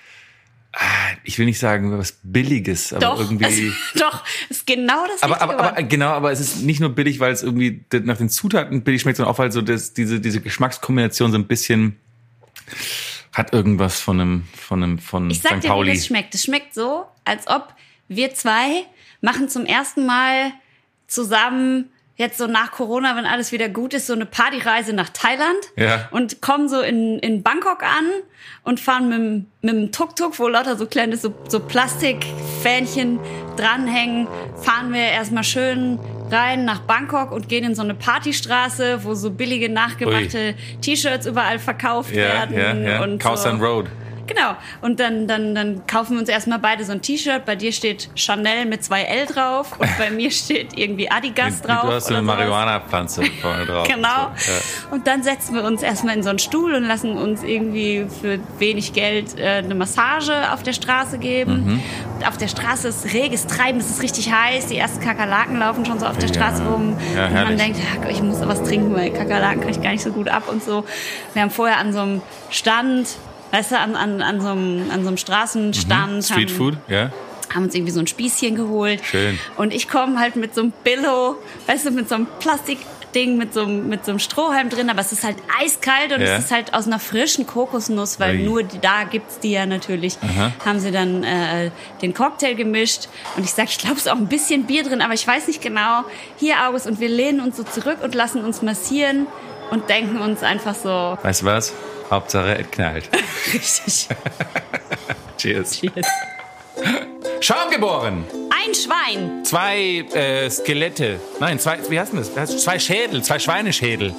Speaker 2: ah, Ich will nicht sagen was Billiges, aber
Speaker 1: Doch,
Speaker 2: irgendwie.
Speaker 1: es, doch, ist genau das
Speaker 2: Aber, aber, aber genau, aber es ist nicht nur billig, weil es irgendwie nach den Zutaten billig schmeckt, sondern auch weil so das, diese, diese Geschmackskombination so ein bisschen hat irgendwas von einem, von einem, von
Speaker 1: Ich sag
Speaker 2: St.
Speaker 1: dir, wie das schmeckt. Es schmeckt so, als ob wir zwei machen zum ersten Mal zusammen jetzt so nach Corona, wenn alles wieder gut ist, so eine Partyreise nach Thailand
Speaker 2: Ja.
Speaker 1: und kommen so in, in Bangkok an und fahren mit, mit dem Tuk-Tuk, wo lauter so kleine so, so Plastikfähnchen dranhängen, fahren wir erstmal schön rein nach Bangkok und gehen in so eine Partystraße, wo so billige nachgemachte T-Shirts überall verkauft
Speaker 2: ja,
Speaker 1: werden.
Speaker 2: ja, ja.
Speaker 1: Und
Speaker 2: Khao
Speaker 1: so.
Speaker 2: San Road.
Speaker 1: Genau. Und dann, dann, dann kaufen wir uns erstmal beide so ein T-Shirt. Bei dir steht Chanel mit zwei L drauf und bei mir steht irgendwie Adidas
Speaker 2: Du
Speaker 1: drauf.
Speaker 2: hast so
Speaker 1: oder
Speaker 2: eine. Marihuana-Pflanze vorne drauf.
Speaker 1: Genau.
Speaker 2: Und so. Ja.
Speaker 1: Und dann setzen wir uns erstmal in so einen Stuhl und lassen uns irgendwie für wenig Geld äh, eine Massage auf der Straße geben.
Speaker 2: Mhm.
Speaker 1: Auf der Straße ist reges Treiben, es ist richtig heiß. Die ersten Kakerlaken laufen schon so auf der
Speaker 2: Ja.
Speaker 1: Straße rum.
Speaker 2: Ja,
Speaker 1: und man denkt, ich muss was trinken, weil Kakerlaken kann ich gar nicht so gut ab und so. Wir haben vorher an so einem Stand, weißt du, an, an, an, so, einem, an so einem Straßenstand.
Speaker 2: Mhm. Street
Speaker 1: haben,
Speaker 2: Food, ja.
Speaker 1: haben uns irgendwie so ein Spießchen geholt.
Speaker 2: Schön.
Speaker 1: Und ich komme halt mit so einem Billo, weißt du, mit so einem Plastikding, mit so, einem- mit so einem Strohhalm drin, aber es ist halt eiskalt und
Speaker 2: Ja.
Speaker 1: es ist halt aus einer frischen Kokosnuss, weil
Speaker 2: Ui.
Speaker 1: nur die, da gibt's die ja natürlich. Haben sie dann äh, den Cocktail gemischt und ich sag, ich glaube, es ist auch ein bisschen Bier drin, aber ich weiß nicht genau. Hier August und wir lehnen uns so zurück und lassen uns massieren und denken uns einfach so,
Speaker 2: Weißt du was? Hauptsache, es knallt.
Speaker 1: richtig,
Speaker 2: Cheers.
Speaker 1: cheers.
Speaker 2: Schaum geboren.
Speaker 1: Ein Schwein.
Speaker 2: Zwei äh, Skelette. Nein, zwei, wie heißt denn das? Zwei Schädel, zwei Schweineschädel.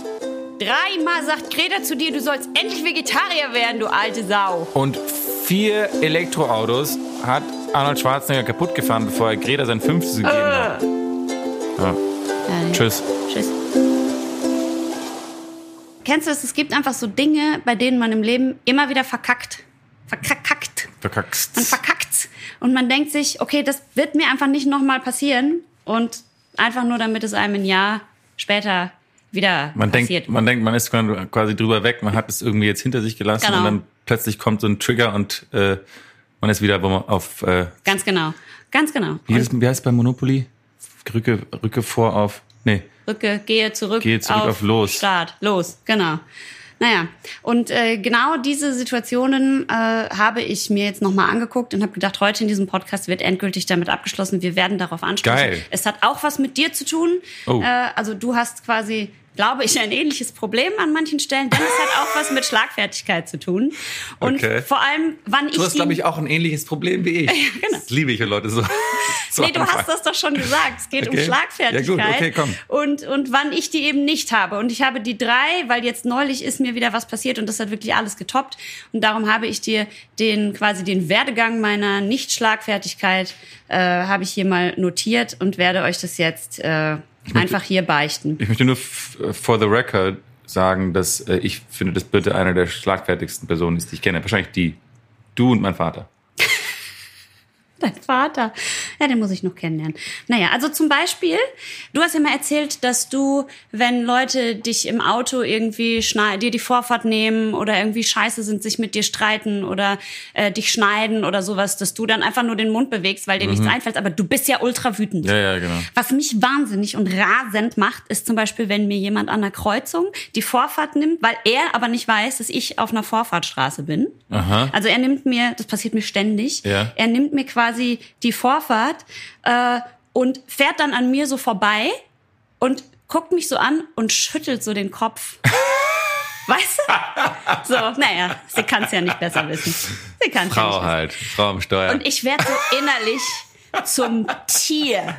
Speaker 1: Dreimal sagt Greta zu dir, du sollst endlich Vegetarier werden, du alte Sau.
Speaker 2: Und vier Elektroautos hat Arnold Schwarzenegger kaputt gefahren, bevor er Greta sein fünftes gegeben hat. Ja. Tschüss.
Speaker 1: Tschüss. Kennst du es? Es gibt einfach so Dinge, bei denen man im Leben immer wieder verkackt. Verkackt.
Speaker 2: Verkackst.
Speaker 1: Man verkackt. Und man denkt sich, okay, das wird mir einfach nicht nochmal passieren. Und einfach nur, damit es einem ein Jahr später wieder
Speaker 2: Man
Speaker 1: passiert.
Speaker 2: denkt, man denkt, man ist quasi drüber weg, man hat es irgendwie jetzt hinter sich gelassen
Speaker 1: Genau.
Speaker 2: und dann plötzlich kommt so ein Trigger und äh, man ist wieder auf äh,
Speaker 1: Ganz genau. Ganz genau.
Speaker 2: wie, heißt, wie heißt es bei Monopoly? Rücke, Rücke vor auf. Nee.
Speaker 1: Rücke, gehe zurück,
Speaker 2: Gehe zurück auf los.
Speaker 1: Start, los, genau. Naja, und äh, genau diese Situationen äh, habe ich mir jetzt nochmal angeguckt und habe gedacht, heute in diesem Podcast wird endgültig damit abgeschlossen. Wir werden darauf ansprechen.
Speaker 2: Geil.
Speaker 1: Es hat auch was mit dir zu tun.
Speaker 2: Oh.
Speaker 1: Äh, also du hast quasi, glaube ich, ein ähnliches Problem an manchen Stellen. Denn es hat auch was mit Schlagfertigkeit zu tun. Und
Speaker 2: Okay.
Speaker 1: vor allem, wann ich
Speaker 2: Du hast, glaube ich, auch ein ähnliches Problem wie ich.
Speaker 1: genau.
Speaker 2: Das liebe ich, wenn Leute so. so
Speaker 1: Nee, du
Speaker 2: anfangen.
Speaker 1: hast das doch schon gesagt. Es geht um
Speaker 2: Okay.
Speaker 1: Schlagfertigkeit.
Speaker 2: Ja, gut, okay, komm.
Speaker 1: Und, und wann ich die eben nicht habe. Und ich habe die drei, weil jetzt neulich ist mir wieder was passiert und das hat wirklich alles getoppt. Und darum habe ich dir den, quasi den Werdegang meiner Nicht-Schlagfertigkeit, äh, habe ich hier mal notiert und werde euch das jetzt äh, einfach hier beichten.
Speaker 2: Ich möchte nur f- for the record sagen, dass äh, ich finde, dass bitte einer der schlagfertigsten Personen ist, die ich kenne. Wahrscheinlich die. Du und mein Vater.
Speaker 1: Dein Vater. Ja, den muss ich noch kennenlernen. Naja, also zum Beispiel, du hast ja mal erzählt, dass du, wenn Leute dich im Auto irgendwie schneiden, dir die Vorfahrt nehmen oder irgendwie scheiße sind, sich mit dir streiten oder äh, dich schneiden oder sowas, dass du dann einfach nur den Mund bewegst, weil dir nichts einfällt. Aber du bist ja ultra wütend.
Speaker 2: Ja, ja, genau.
Speaker 1: Was mich wahnsinnig und rasend macht, ist zum Beispiel, wenn mir jemand an der Kreuzung die Vorfahrt nimmt, weil er aber nicht weiß, dass ich auf einer Vorfahrtstraße bin.
Speaker 2: Aha.
Speaker 1: Also er nimmt mir, das passiert mir ständig,
Speaker 2: Ja.
Speaker 1: er nimmt mir quasi die Vorfahrt äh, und fährt dann an mir so vorbei und guckt mich so an und schüttelt so den Kopf. Weißt du? So, naja, sie kann es ja nicht besser wissen. Sie kann es ja nicht
Speaker 2: Frau
Speaker 1: wissen.
Speaker 2: halt. Frau am Steuer.
Speaker 1: Und ich werde so innerlich zum Tier.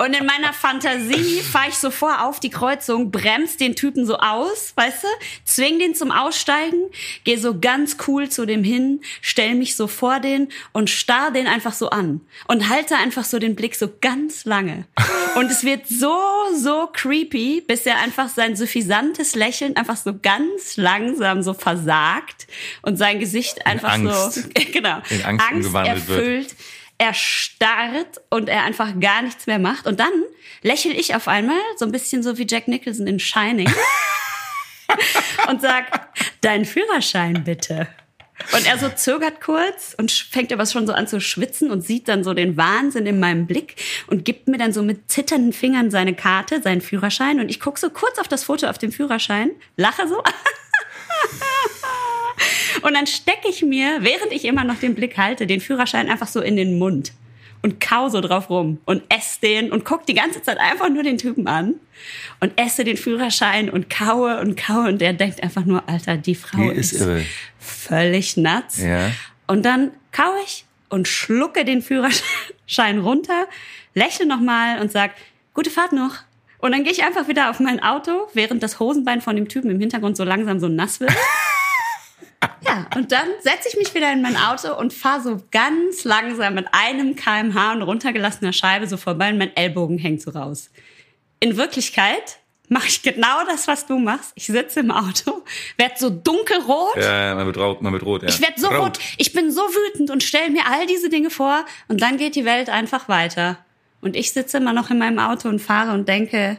Speaker 1: Und in meiner Fantasie fahre ich so vor auf die Kreuzung, bremst den Typen so aus, weißt du, zwing den zum Aussteigen, gehe so ganz cool zu dem hin, stell mich so vor den und starr den einfach so an und halte einfach so den Blick so ganz lange. Und es wird so, so creepy, bis er einfach sein suffisantes Lächeln einfach so ganz langsam so versagt und sein Gesicht einfach
Speaker 2: Angst.
Speaker 1: so, genau,
Speaker 2: In Angst umgewandelt wird.
Speaker 1: erfüllt er starrt und er einfach gar nichts mehr macht. Und dann lächel ich auf einmal, so ein bisschen so wie Jack Nicholson in Shining, und sag, dein Führerschein bitte. Und er so zögert kurz und fängt aber schon so an zu schwitzen und sieht dann so den Wahnsinn in meinem Blick und gibt mir dann so mit zitternden Fingern seine Karte, seinen Führerschein. Und ich gucke so kurz auf das Foto auf dem Führerschein, lache so. Und dann stecke ich mir, während ich immer noch den Blick halte, den Führerschein einfach so in den Mund und kau so drauf rum und esse den und guck die ganze Zeit einfach nur den Typen an und esse den Führerschein und kaue und kaue und der denkt einfach nur, Alter, die Frau
Speaker 2: Die ist
Speaker 1: ist, völlig nuts.
Speaker 2: Ja.
Speaker 1: Und dann kaue ich und schlucke den Führerschein runter, lächle nochmal und sag, gute Fahrt noch. Und dann gehe ich einfach wieder auf mein Auto, während das Hosenbein von dem Typen im Hintergrund so langsam so nass wird. Ja, und dann setze ich mich wieder in mein Auto und fahre so ganz langsam mit einem kmh und runtergelassener Scheibe so vorbei und mein Ellbogen hängt so raus. In Wirklichkeit mache ich genau das, was du machst. Ich sitze im Auto, werd so dunkelrot.
Speaker 2: Ja, man wird rot. Man wird rot ja.
Speaker 1: Ich werde so rot. Ich bin so wütend und stelle mir all diese Dinge vor und dann geht die Welt einfach weiter. Und ich sitze immer noch in meinem Auto und fahre und denke,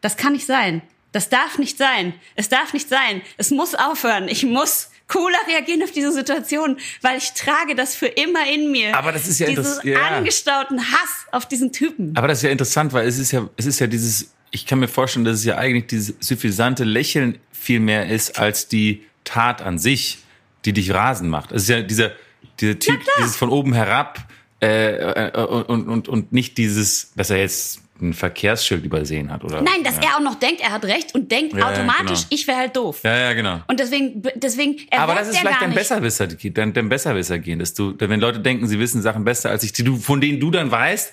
Speaker 1: das kann nicht sein. Das darf nicht sein. Es darf nicht sein. Es muss aufhören. Ich muss cooler reagieren auf diese Situation, weil ich trage das für immer in mir.
Speaker 2: Aber das ist ja
Speaker 1: Diesen
Speaker 2: interess- ja.
Speaker 1: angestauten Hass auf diesen Typen.
Speaker 2: Aber das ist ja interessant, weil es ist ja, es ist ja dieses, ich kann mir vorstellen, dass es ja eigentlich dieses suffisante Lächeln viel mehr ist als die Tat an sich, die dich rasend macht. Es ist ja dieser, dieser Typ, dieses von oben herab äh, äh, und, und, und nicht dieses, dass er jetzt ein Verkehrsschild übersehen hat oder.
Speaker 1: Nein, dass
Speaker 2: ja.
Speaker 1: er auch noch denkt, er hat recht und denkt
Speaker 2: Ja, ja,
Speaker 1: automatisch,
Speaker 2: genau.
Speaker 1: ich wäre halt doof.
Speaker 2: Ja, ja, genau.
Speaker 1: Und deswegen, deswegen, er
Speaker 2: Aber das ist
Speaker 1: ja
Speaker 2: vielleicht dein. Besserwisser, dein, dein Besserwisser gehen, dass du, wenn Leute denken, sie wissen Sachen besser als ich, die du, von denen du dann weißt,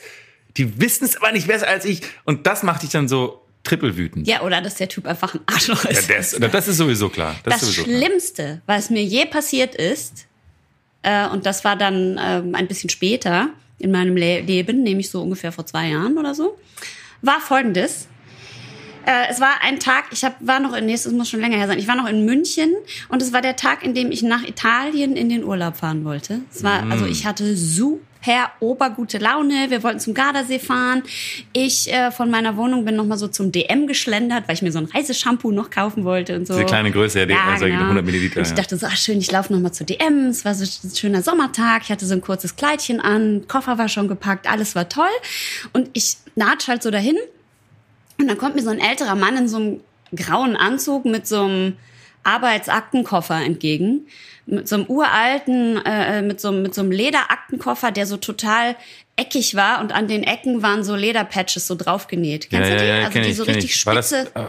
Speaker 2: die wissen es aber nicht besser als ich. Und das macht dich dann so trippelwütend.
Speaker 1: Ja, oder dass der Typ einfach ein Arschloch
Speaker 2: Ja,
Speaker 1: ist.
Speaker 2: das, das ist sowieso klar. Das,
Speaker 1: das
Speaker 2: ist sowieso klar.
Speaker 1: Schlimmste, was mir je passiert ist, äh, und das war dann ähm, ein bisschen später in meinem Le Leben, nämlich so ungefähr vor zwei Jahren oder so, war folgendes. Äh, es war ein Tag, ich hab, war noch in, nee, es muss schon länger her sein, ich war noch in München und es war der Tag, in dem ich nach Italien in den Urlaub fahren wollte. Es war,
Speaker 2: Mm.
Speaker 1: also ich hatte super obergute Laune, wir wollten zum Gardasee fahren. Ich äh, von meiner Wohnung bin noch mal so zum DM geschlendert, weil ich mir so ein Reiseshampoo noch kaufen wollte und so.
Speaker 2: Diese kleine Größe, ja, die- also 100 Milliliter,
Speaker 1: Und ich
Speaker 2: ja.
Speaker 1: dachte so, ach schön, ich laufe noch mal zu DM. Es war so ein schöner Sommertag. Ich hatte so ein kurzes Kleidchen an, Koffer war schon gepackt, alles war toll. Und ich natsch halt so dahin. Und dann kommt mir so ein älterer Mann in so einem grauen Anzug mit so einem Arbeitsaktenkoffer entgegen. Mit so einem uralten, äh, mit, so, einem- mit so einem Lederaktenkoffer, der so total eckig war und an den Ecken waren so Lederpatches so draufgenäht. Kennst du die? also
Speaker 2: kenn
Speaker 1: die
Speaker 2: ich,
Speaker 1: so richtig
Speaker 2: ich. War das,
Speaker 1: spitze.
Speaker 2: äh,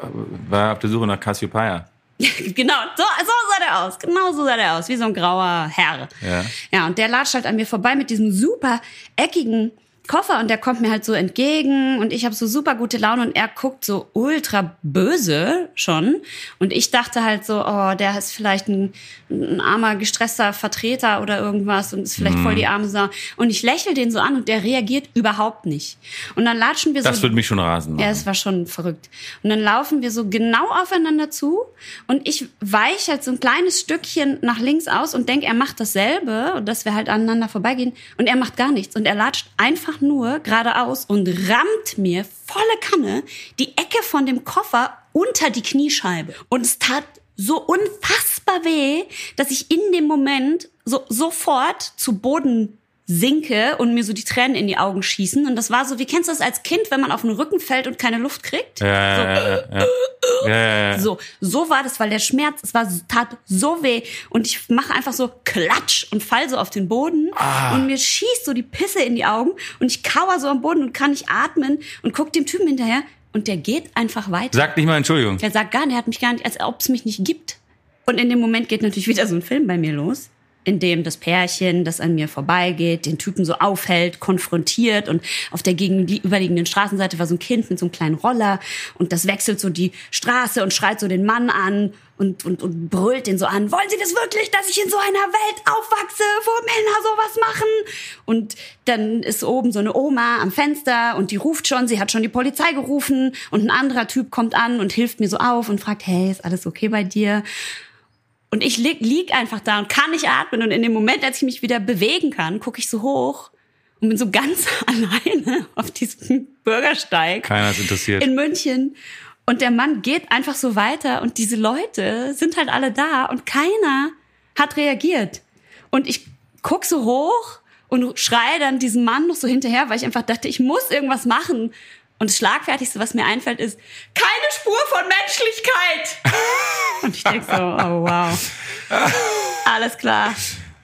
Speaker 2: war auf der Suche nach Cassiopeia.
Speaker 1: Genau, so, so sah der aus. Genau so sah der aus, wie so ein grauer Herr.
Speaker 2: Ja.
Speaker 1: Ja, und der latscht halt an mir vorbei mit diesem super eckigen Koffer und der kommt mir halt so entgegen und ich habe so super gute Laune und er guckt so ultra böse schon. Und ich dachte halt so, oh, der ist vielleicht ein, ein armer gestresster Vertreter oder irgendwas und ist vielleicht voll die arme Sau und ich lächel den so an und der reagiert überhaupt nicht. Und dann latschen wir
Speaker 2: Das
Speaker 1: so
Speaker 2: würde mich schon rasen machen.
Speaker 1: ja, es war schon verrückt. Und dann laufen wir so genau aufeinander zu und ich weiche halt so ein kleines Stückchen nach links aus und denke, er macht dasselbe und dass wir halt aneinander vorbeigehen und er macht gar nichts. Und er latscht einfach nur geradeaus und rammt mir volle Kanne die Ecke von dem Koffer unter die Kniescheibe. Und es tat so unfassbar weh, dass ich in dem Moment so sofort zu Boden sinke und mir so die Tränen in die Augen schießen. Und das war so, wie kennst du das als Kind, wenn man auf den Rücken fällt und keine Luft kriegt?
Speaker 2: ja, ja, ja, ja, ja, ja.
Speaker 1: So, so war das, weil der Schmerz, es war, tat so weh und ich mache einfach so klatsch und fall so auf den Boden und mir schießt so die Pisse in die Augen und ich kauer so am Boden und kann nicht atmen und guck dem Typen hinterher und der geht einfach weiter.
Speaker 2: Sag nicht mal Entschuldigung.
Speaker 1: Der sagt gar nicht, der hat mich gar nicht, als ob es mich nicht gibt. Und in dem Moment geht natürlich wieder so ein Film bei mir los, in dem das Pärchen, das an mir vorbeigeht, den Typen so aufhält, konfrontiert und auf der gegenüberliegenden Straßenseite war so ein Kind mit so einem kleinen Roller und das wechselt so die Straße und schreit so den Mann an und, und, und brüllt den so an, wollen Sie das wirklich, dass ich in so einer Welt aufwachse, wo Männer sowas machen? Und dann ist oben so eine Oma am Fenster und die ruft schon, sie hat schon die Polizei gerufen und ein anderer Typ kommt an und hilft mir so auf und fragt, hey, ist alles okay bei dir? Und ich lieg, lieg einfach da und kann nicht atmen. Und in dem Moment, als ich mich wieder bewegen kann, gucke ich so hoch und bin so ganz alleine auf diesem Bürgersteig
Speaker 2: Keiner ist interessiert.
Speaker 1: in München. Und der Mann geht einfach so weiter und diese Leute sind halt alle da und keiner hat reagiert. Und ich guck so hoch und schreie dann diesem Mann noch so hinterher, weil ich einfach dachte, ich muss irgendwas machen. Und das Schlagfertigste, was mir einfällt, ist, keine Spur von Menschlichkeit. und ich denk so, oh wow. Alles klar.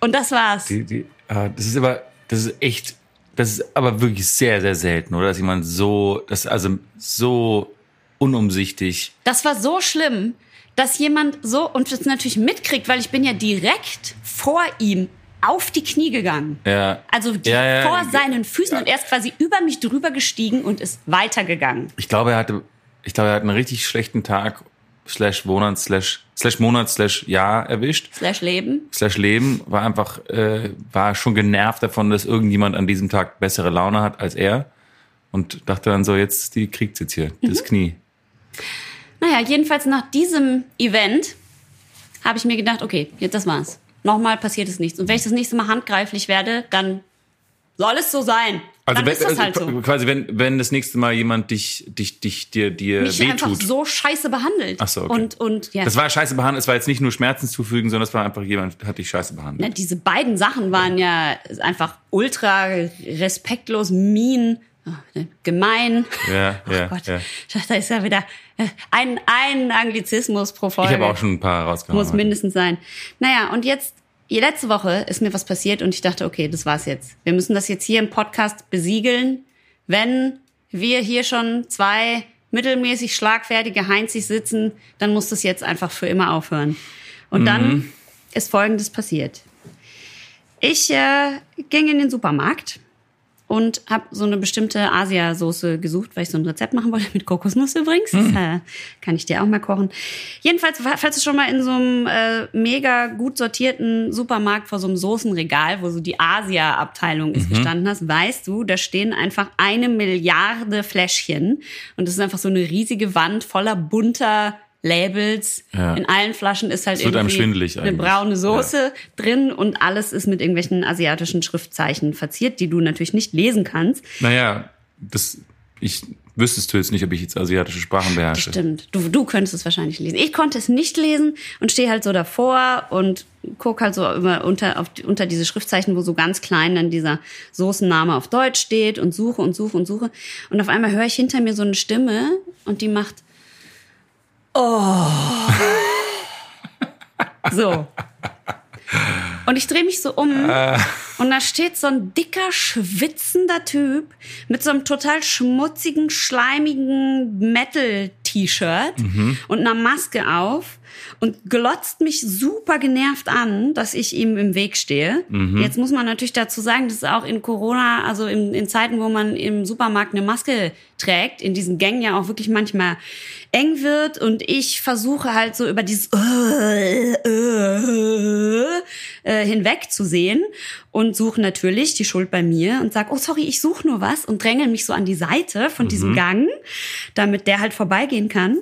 Speaker 1: Und das war's.
Speaker 2: Die, die, ah, das ist aber, das ist echt, das ist aber wirklich sehr, sehr selten, oder? Dass jemand so, das also so unumsichtig.
Speaker 1: Das war so schlimm, dass jemand so, und das natürlich mitkriegt, weil ich bin ja direkt vor ihm auf die Knie gegangen.
Speaker 2: Ja.
Speaker 1: Also
Speaker 2: Ja, ja,
Speaker 1: vor seinen Füßen und er ist quasi über mich drüber gestiegen und ist weitergegangen.
Speaker 2: Ich glaube, er hatte, ich glaube, er hat einen richtig schlechten Tag, slash Monat, slash, slash Monat, slash Jahr erwischt.
Speaker 1: Slash Leben.
Speaker 2: Slash Leben war einfach, äh, war schon genervt davon, dass irgendjemand an diesem Tag bessere Laune hat als er. Und dachte dann so, jetzt, die kriegt's jetzt hier,
Speaker 1: Mhm.
Speaker 2: das Knie.
Speaker 1: Naja, jedenfalls nach diesem Event habe ich mir gedacht, okay, jetzt das war's. Nochmal passiert es nichts. Und wenn ich das nächste Mal handgreiflich werde, dann soll es so sein.
Speaker 2: Also
Speaker 1: dann
Speaker 2: wenn,
Speaker 1: ist das halt so.
Speaker 2: quasi, wenn, wenn das nächste Mal jemand dich, dich, dich, dir, dir
Speaker 1: Mich einfach
Speaker 2: wehtut.
Speaker 1: so scheiße behandelt.
Speaker 2: Ach so, okay.
Speaker 1: Und, und ja.
Speaker 2: Das war scheiße behandelt, es war jetzt nicht nur Schmerzen zufügen, sondern es war einfach jemand, hat dich scheiße behandelt.
Speaker 1: Ne, diese beiden Sachen waren ja einfach ultra respektlos, mean, oh, ne, gemein.
Speaker 2: Ja, ja,
Speaker 1: Gott,
Speaker 2: ja.
Speaker 1: da ist ja wieder ein, ein Anglizismus pro Folge.
Speaker 2: Ich habe auch schon ein paar rausgehauen.
Speaker 1: Muss mindestens sein. Naja, und jetzt, letzte Woche ist mir was passiert und ich dachte, okay, das war's jetzt. Wir müssen das jetzt hier im Podcast besiegeln. Wenn wir hier schon zwei mittelmäßig schlagfertige Heinzis sitzen, dann muss das jetzt einfach für immer aufhören. Und dann ist Folgendes passiert. Ich äh, ging in den Supermarkt und habe so eine bestimmte Asiasoße gesucht, weil ich so ein Rezept machen wollte mit Kokosnuss übrigens. Das, äh, kann ich dir auch mal kochen. Jedenfalls, falls du schon mal in so einem äh, mega gut sortierten Supermarkt vor so einem Soßenregal, wo so die Asia-Abteilung ist, gestanden hast, weißt du, da stehen einfach eine Milliarde Fläschchen und das ist einfach so eine riesige Wand voller bunter Labels.
Speaker 2: Ja.
Speaker 1: In allen Flaschen ist halt irgendwie eine braune Soße drin und alles ist mit irgendwelchen asiatischen Schriftzeichen verziert, die du natürlich nicht lesen kannst.
Speaker 2: Naja, das, ich wüsstest du jetzt nicht, ob ich jetzt asiatische Sprachen beherrsche.
Speaker 1: Stimmt. Du, du könntest es wahrscheinlich lesen. Ich konnte es nicht lesen und stehe halt so davor und guck halt so immer unter, auf, unter diese Schriftzeichen, wo so ganz klein dann dieser Soßenname auf Deutsch steht und suche und suche und suche. Und auf einmal höre ich hinter mir so eine Stimme und die macht Oh. So. Und ich drehe mich so um und da steht so ein dicker, schwitzender Typ mit so einem total schmutzigen, schleimigen T-Shirt und einer Maske auf und glotzt mich super genervt an, dass ich ihm im Weg stehe. Jetzt muss man natürlich dazu sagen, dass auch in Corona, also in, in Zeiten, wo man im Supermarkt eine Maske trägt, in diesen Gängen ja auch wirklich manchmal eng wird und ich versuche halt so über dieses äh, äh, äh, hinwegzusehen und suche natürlich die Schuld bei mir und sag, oh sorry, ich suche nur was und dränge mich so an die Seite von diesem Gang, damit der halt vorbeigehen kann.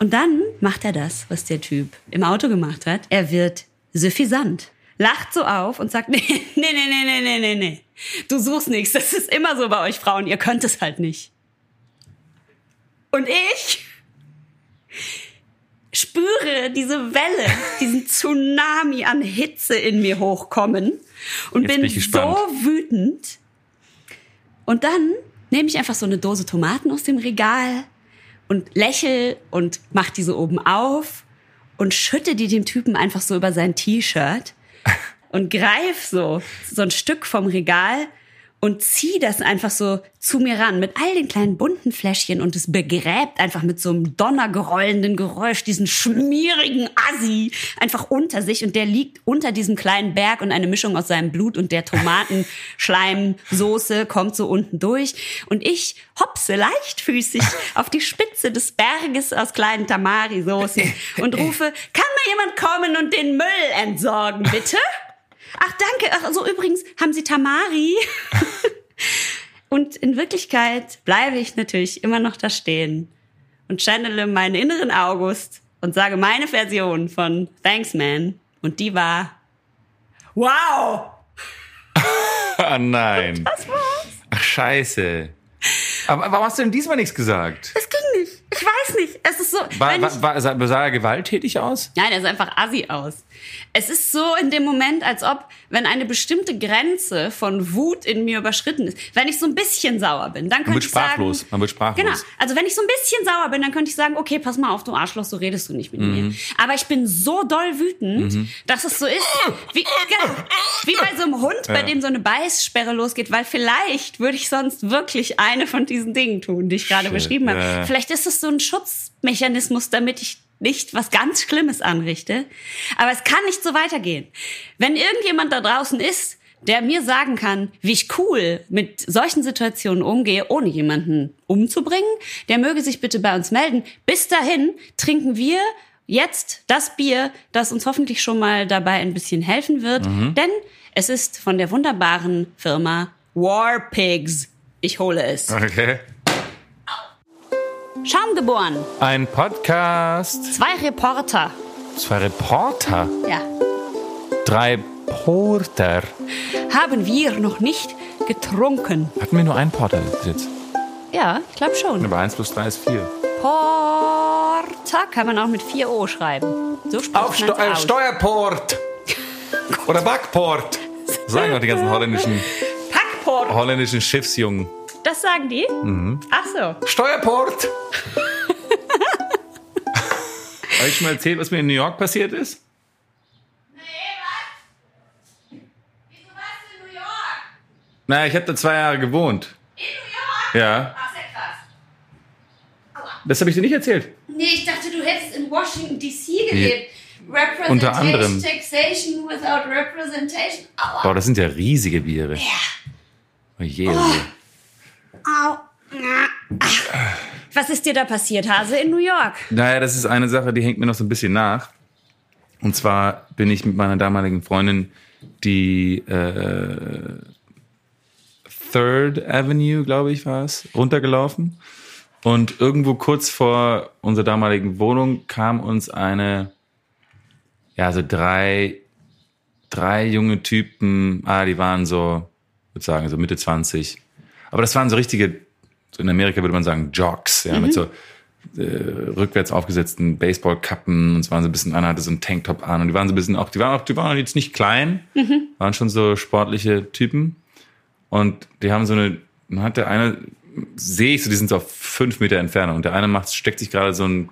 Speaker 1: Und dann macht er das, was der Typ im Auto gemacht hat. Er wird suffisant lacht so auf und sagt, nee, nee, nee, nee, nee, nee, nee, du suchst nichts. Das ist immer so bei euch Frauen, ihr könnt es halt nicht. Und ich spüre diese Welle, diesen Tsunami an Hitze in mir hochkommen und bin,
Speaker 2: bin
Speaker 1: so wütend. Und dann nehme ich einfach so eine Dose Tomaten aus dem Regal, und lächel und mach die so oben auf und schütte die dem Typen einfach so über sein T-Shirt und greif so so ein Stück vom Regal und zieh das einfach so zu mir ran mit all den kleinen bunten Fläschchen und es begräbt einfach mit so einem donnergerollenden Geräusch diesen schmierigen Assi einfach unter sich und der liegt unter diesem kleinen Berg und eine Mischung aus seinem Blut und der Tomatenschleimsoße kommt so unten durch und ich hopse leichtfüßig auf die Spitze des Berges aus kleinen Tamari-Soßen und rufe, kann mal jemand kommen und den Müll entsorgen, bitte? Ach, danke. Ach, so übrigens haben Sie Tamari. und in Wirklichkeit bleibe ich natürlich immer noch da stehen und channele meinen inneren August und sage meine Version von Thanks Man. Und die war Wow!
Speaker 2: Ah, nein.
Speaker 1: Das war's.
Speaker 2: Ach, scheiße. Aber warum hast du denn diesmal nichts gesagt?
Speaker 1: Es ging nicht. Ich weiß nicht. Es ist so.
Speaker 2: War, war, war, sah, sah er gewalttätig aus?
Speaker 1: Nein, er sah einfach assi aus. Es ist so in dem Moment, als ob, wenn eine bestimmte Grenze von Wut in mir überschritten ist, wenn ich so ein bisschen sauer bin, dann
Speaker 2: Man
Speaker 1: könnte
Speaker 2: wird
Speaker 1: ich sagen...
Speaker 2: sprachlos. Man wird sprachlos.
Speaker 1: Genau. Also wenn ich so ein bisschen sauer bin, dann könnte ich sagen, okay, pass mal auf, du Arschloch, so redest du nicht mit mir. Aber ich bin so doll wütend, dass es so ist, wie, genau, wie bei so einem Hund, bei
Speaker 2: Ja.
Speaker 1: dem so eine Beißsperre losgeht, weil vielleicht würde ich sonst wirklich eine von diesen Dingen tun, die ich gerade
Speaker 2: Shit,
Speaker 1: beschrieben habe.
Speaker 2: ja.
Speaker 1: Vielleicht ist es so ein Schutzmechanismus, damit ich nicht was ganz Schlimmes anrichte. Aber es kann nicht so weitergehen. Wenn irgendjemand da draußen ist, der mir sagen kann, wie ich cool mit solchen Situationen umgehe, ohne jemanden umzubringen, der möge sich bitte bei uns melden. Bis dahin trinken wir jetzt das Bier, das uns hoffentlich schon mal dabei ein bisschen helfen wird, denn es ist von der wunderbaren Firma War Pigs. Ich hole es.
Speaker 2: Okay.
Speaker 1: Schaum geboren.
Speaker 2: Ein Podcast.
Speaker 1: Zwei Reporter.
Speaker 2: Zwei Reporter.
Speaker 1: Ja.
Speaker 2: Drei Porter.
Speaker 1: Haben wir noch nicht getrunken?
Speaker 2: Hatten wir nur einen Porter jetzt?
Speaker 1: Ja, ich glaube schon.
Speaker 2: Aber 1 plus 3 ist 4.
Speaker 1: Porter kann man auch mit 4 O schreiben. So
Speaker 2: Auf Steu
Speaker 1: aus.
Speaker 2: Steuerport. Oder Backport. Sagen doch die ganzen holländischen,
Speaker 1: Packport.
Speaker 2: holländischen Schiffsjungen.
Speaker 1: Das sagen die?
Speaker 2: Mhm.
Speaker 1: Ach so.
Speaker 2: Steuerport. Habe ich schon mal erzählt, was mir in New York passiert ist?
Speaker 1: Wieso warst du in New York?
Speaker 2: Na, ich habe da zwei Jahre gewohnt.
Speaker 1: In New York?
Speaker 2: Ja.
Speaker 1: Ach, sehr krass.
Speaker 2: Das habe ich dir nicht erzählt.
Speaker 1: Nee, ich dachte, du hättest in Washington D.C. gelebt. Representation,
Speaker 2: Unter anderem.
Speaker 1: Taxation without representation. Aua.
Speaker 2: Boah, das sind ja riesige Biere. Oh je, oh je.
Speaker 1: Au. Was ist dir da passiert, Hase, in New York?
Speaker 2: Naja, das ist eine Sache, die hängt mir noch so ein bisschen nach. Und zwar bin ich mit meiner damaligen Freundin die äh, Third Avenue, glaube ich, war es, runtergelaufen. Und irgendwo kurz vor unserer damaligen Wohnung kam uns eine, ja, so drei, drei junge Typen, ah, die waren so, ich würde sagen, so Mitte 20. Aber das waren so richtige, so in Amerika würde man sagen, Jocks, ja, mit so äh, rückwärts aufgesetzten Baseballkappen und es waren so ein bisschen, einer hatte so einen Tanktop an und die waren so ein bisschen auch, die waren auch, die waren jetzt nicht klein, waren schon so sportliche Typen und die haben so eine, man hat der eine, sehe ich so, die sind so auf fünf Meter Entfernung und der eine macht, steckt sich gerade so ein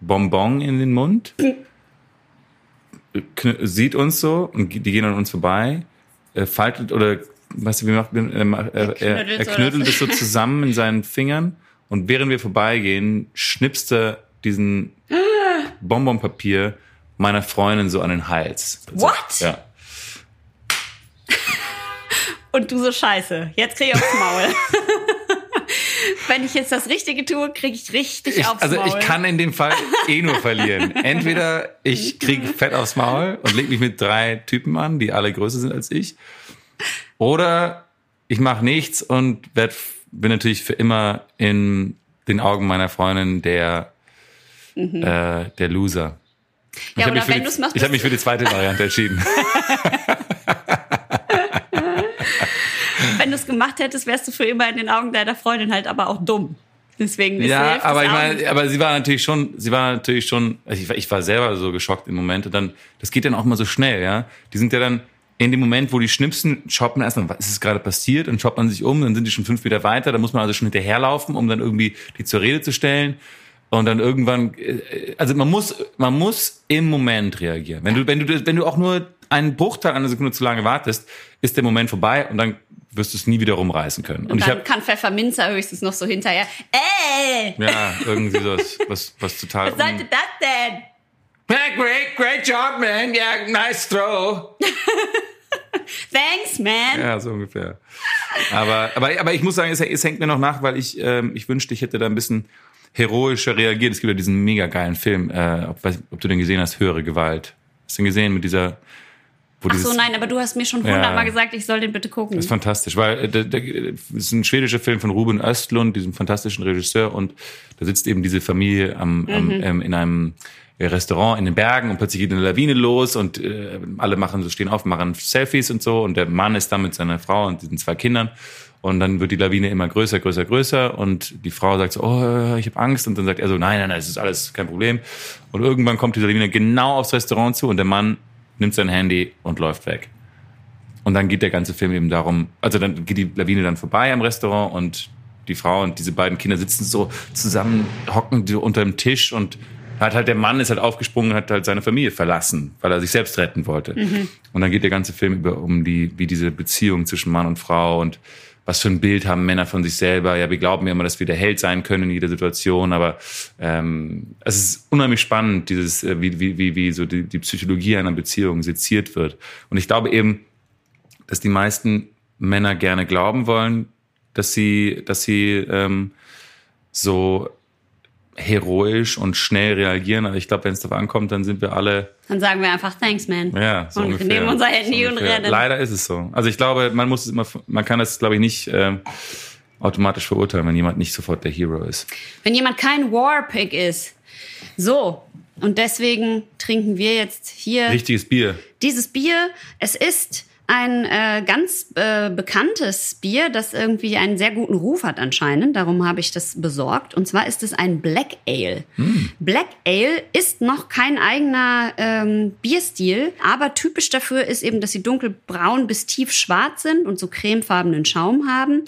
Speaker 2: Bonbon in den Mund, kn- sieht uns so und die gehen an uns vorbei, äh, faltet oder weißt du, wie macht er, er, er,
Speaker 1: knüttelt
Speaker 2: er knüttelt
Speaker 1: das.
Speaker 2: es so zusammen in seinen Fingern Und während wir vorbeigehen, schnippst er diesen Bonbonpapier meiner Freundin so an den Hals.
Speaker 1: What?
Speaker 2: Ja.
Speaker 1: Und du so scheiße. Jetzt krieg ich aufs Maul. Wenn ich jetzt das Richtige tue, krieg ich richtig
Speaker 2: Ich,
Speaker 1: aufs
Speaker 2: also
Speaker 1: Maul.
Speaker 2: ich kann in dem Fall eh nur verlieren. Entweder ich kriege fett aufs Maul und leg mich mit drei Typen an, die alle größer sind als ich. Oder ich mache nichts und werd, bin natürlich für immer in den Augen meiner Freundin der, äh, der Loser. Ich
Speaker 1: Mhm. Ja,
Speaker 2: habe
Speaker 1: oder
Speaker 2: mich, die-
Speaker 1: machst,
Speaker 2: ich hab mich für die zweite Variante entschieden.
Speaker 1: Wenn du es gemacht hättest, wärst du für immer in den Augen deiner Freundin halt aber auch dumm. Deswegen ist
Speaker 2: Ja, aber ich meine, aber sie war natürlich schon, sie war natürlich schon, also ich, war- ich war selber so geschockt im Moment und dann, das geht dann auch mal so schnell, ja. Die sind ja dann in dem Moment, wo die schnipsen, schaut man erstmal, was ist gerade passiert und schaut man sich um, dann sind die schon fünf Meter weiter, da muss man also schon hinterherlaufen, um dann irgendwie die zur Rede zu stellen. Und dann irgendwann, äh, also man muss, man muss im Moment reagieren. Wenn du, wenn du, wenn du auch nur einen Bruchteil einer Sekunde zu lange wartest, ist der Moment vorbei und dann wirst du es nie wieder rumreißen können. Und,
Speaker 1: Und
Speaker 2: ich
Speaker 1: dann
Speaker 2: habe
Speaker 1: kann Pfefferminzer höchstens noch so hinterher. Ey,
Speaker 2: ja irgendwie sowas, was, was total.
Speaker 1: was sollte das denn?
Speaker 2: Yeah, great, great job, man. Yeah, nice throw.
Speaker 1: Thanks, man.
Speaker 2: Ja, so ungefähr. Aber, aber, aber ich muss sagen, es, es hängt mir noch nach, weil ich, ähm, ich wünschte, ich hätte da ein bisschen heroischer reagiert. Es gibt ja diesen mega geilen Film, äh, ob, weiß, ob du den gesehen hast, Höhere Gewalt. Hast du den gesehen mit dieser, wo
Speaker 1: Ach so, nein, aber du hast mir schon hundertmal gesagt, ich soll den bitte gucken.
Speaker 2: Das ist fantastisch, weil äh, es ist ein schwedischer Film von Ruben Östlund, diesem fantastischen Regisseur, und da sitzt eben diese Familie am, am, ähm, in einem Restaurant in den Bergen und plötzlich geht eine Lawine los und äh, alle machen so stehen auf, machen Selfies und so und der Mann ist da mit seiner Frau und diesen zwei Kindern und dann wird die Lawine immer größer, größer, größer und die Frau sagt so, oh, ich habe Angst und dann sagt er so, nein, nein, nein, es ist alles kein Problem und irgendwann kommt diese Lawine genau aufs Restaurant zu und der Mann nimmt sein Handy und läuft weg. Und dann geht der ganze Film eben darum, also dann geht die Lawine dann vorbei am Restaurant und die Frau und diese beiden Kinder sitzen so zusammen, hocken unter dem Tisch und hat halt der Mann ist halt aufgesprungen und hat halt seine Familie verlassen, weil er sich selbst retten wollte. Und dann geht der ganze Film über um die, wie diese Beziehung zwischen Mann und Frau und was für ein Bild haben Männer von sich selber. Ja, wir glauben ja immer, dass wir der Held sein können in jeder Situation, aber ähm, es ist unheimlich spannend, dieses, äh, wie, wie, wie, wie so die, die Psychologie einer Beziehung seziert wird. Und ich glaube eben, dass die meisten Männer gerne glauben wollen, dass sie, dass sie ähm, so heroisch und schnell reagieren. Aber ich glaube, wenn es darauf ankommt, dann sind wir alle,
Speaker 1: Dann sagen wir einfach Thanks, man.
Speaker 2: ja, so
Speaker 1: und
Speaker 2: ungefähr.
Speaker 1: nehmen unser Handy
Speaker 2: so
Speaker 1: und rennen.
Speaker 2: Leider ist es so. Also ich glaube, man muss es immer, man kann das, glaube ich, nicht ähm, automatisch verurteilen, wenn jemand nicht sofort der Hero ist.
Speaker 1: Wenn jemand kein Warpick ist. So. Und deswegen trinken wir jetzt hier
Speaker 2: Richtiges Bier.
Speaker 1: dieses Bier. Es ist ein äh, ganz äh, bekanntes Bier, das irgendwie einen sehr guten Ruf hat anscheinend. Darum habe ich das besorgt. Und zwar ist es ein Black Ale. Black Ale ist noch kein eigener ähm, Bierstil, aber typisch dafür ist eben, dass sie dunkelbraun bis tief schwarz sind und so cremefarbenen Schaum haben.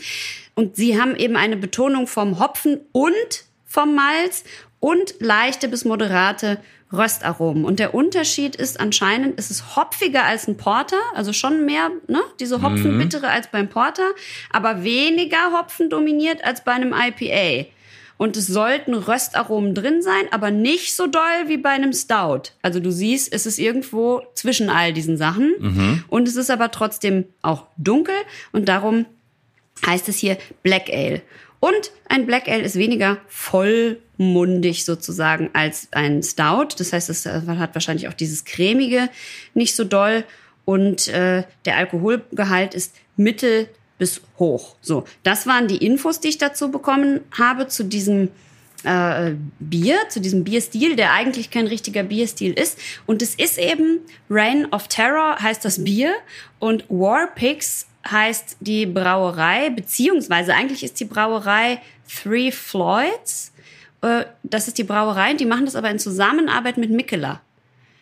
Speaker 1: Und sie haben eben eine Betonung vom Hopfen und vom Malz und leichte bis moderate Röstaromen. Und der Unterschied ist anscheinend, es ist hopfiger als ein Porter, also schon mehr, ne, diese Hopfenbittere als beim Porter, aber weniger Hopfen dominiert als bei einem IPA. Und es sollten Röstaromen drin sein, aber nicht so doll wie bei einem Stout. Also du siehst, es ist irgendwo zwischen all diesen Sachen. Und es ist aber trotzdem auch dunkel und darum heißt es hier Black Ale. Und ein Black Ale ist weniger vollmundig sozusagen als ein Stout. Das heißt, es hat wahrscheinlich auch dieses cremige nicht so doll. Und äh, der Alkoholgehalt ist mittel bis hoch. So, das waren die Infos, die ich dazu bekommen habe zu diesem äh, Bier, zu diesem Bierstil, der eigentlich kein richtiger Bierstil ist. Und es ist eben Reign of Terror heißt das Bier und Warpix heißt die Brauerei, beziehungsweise eigentlich ist die Brauerei Three Floyds. Äh, das ist die Brauerei, die machen das aber in Zusammenarbeit mit Mikkeler.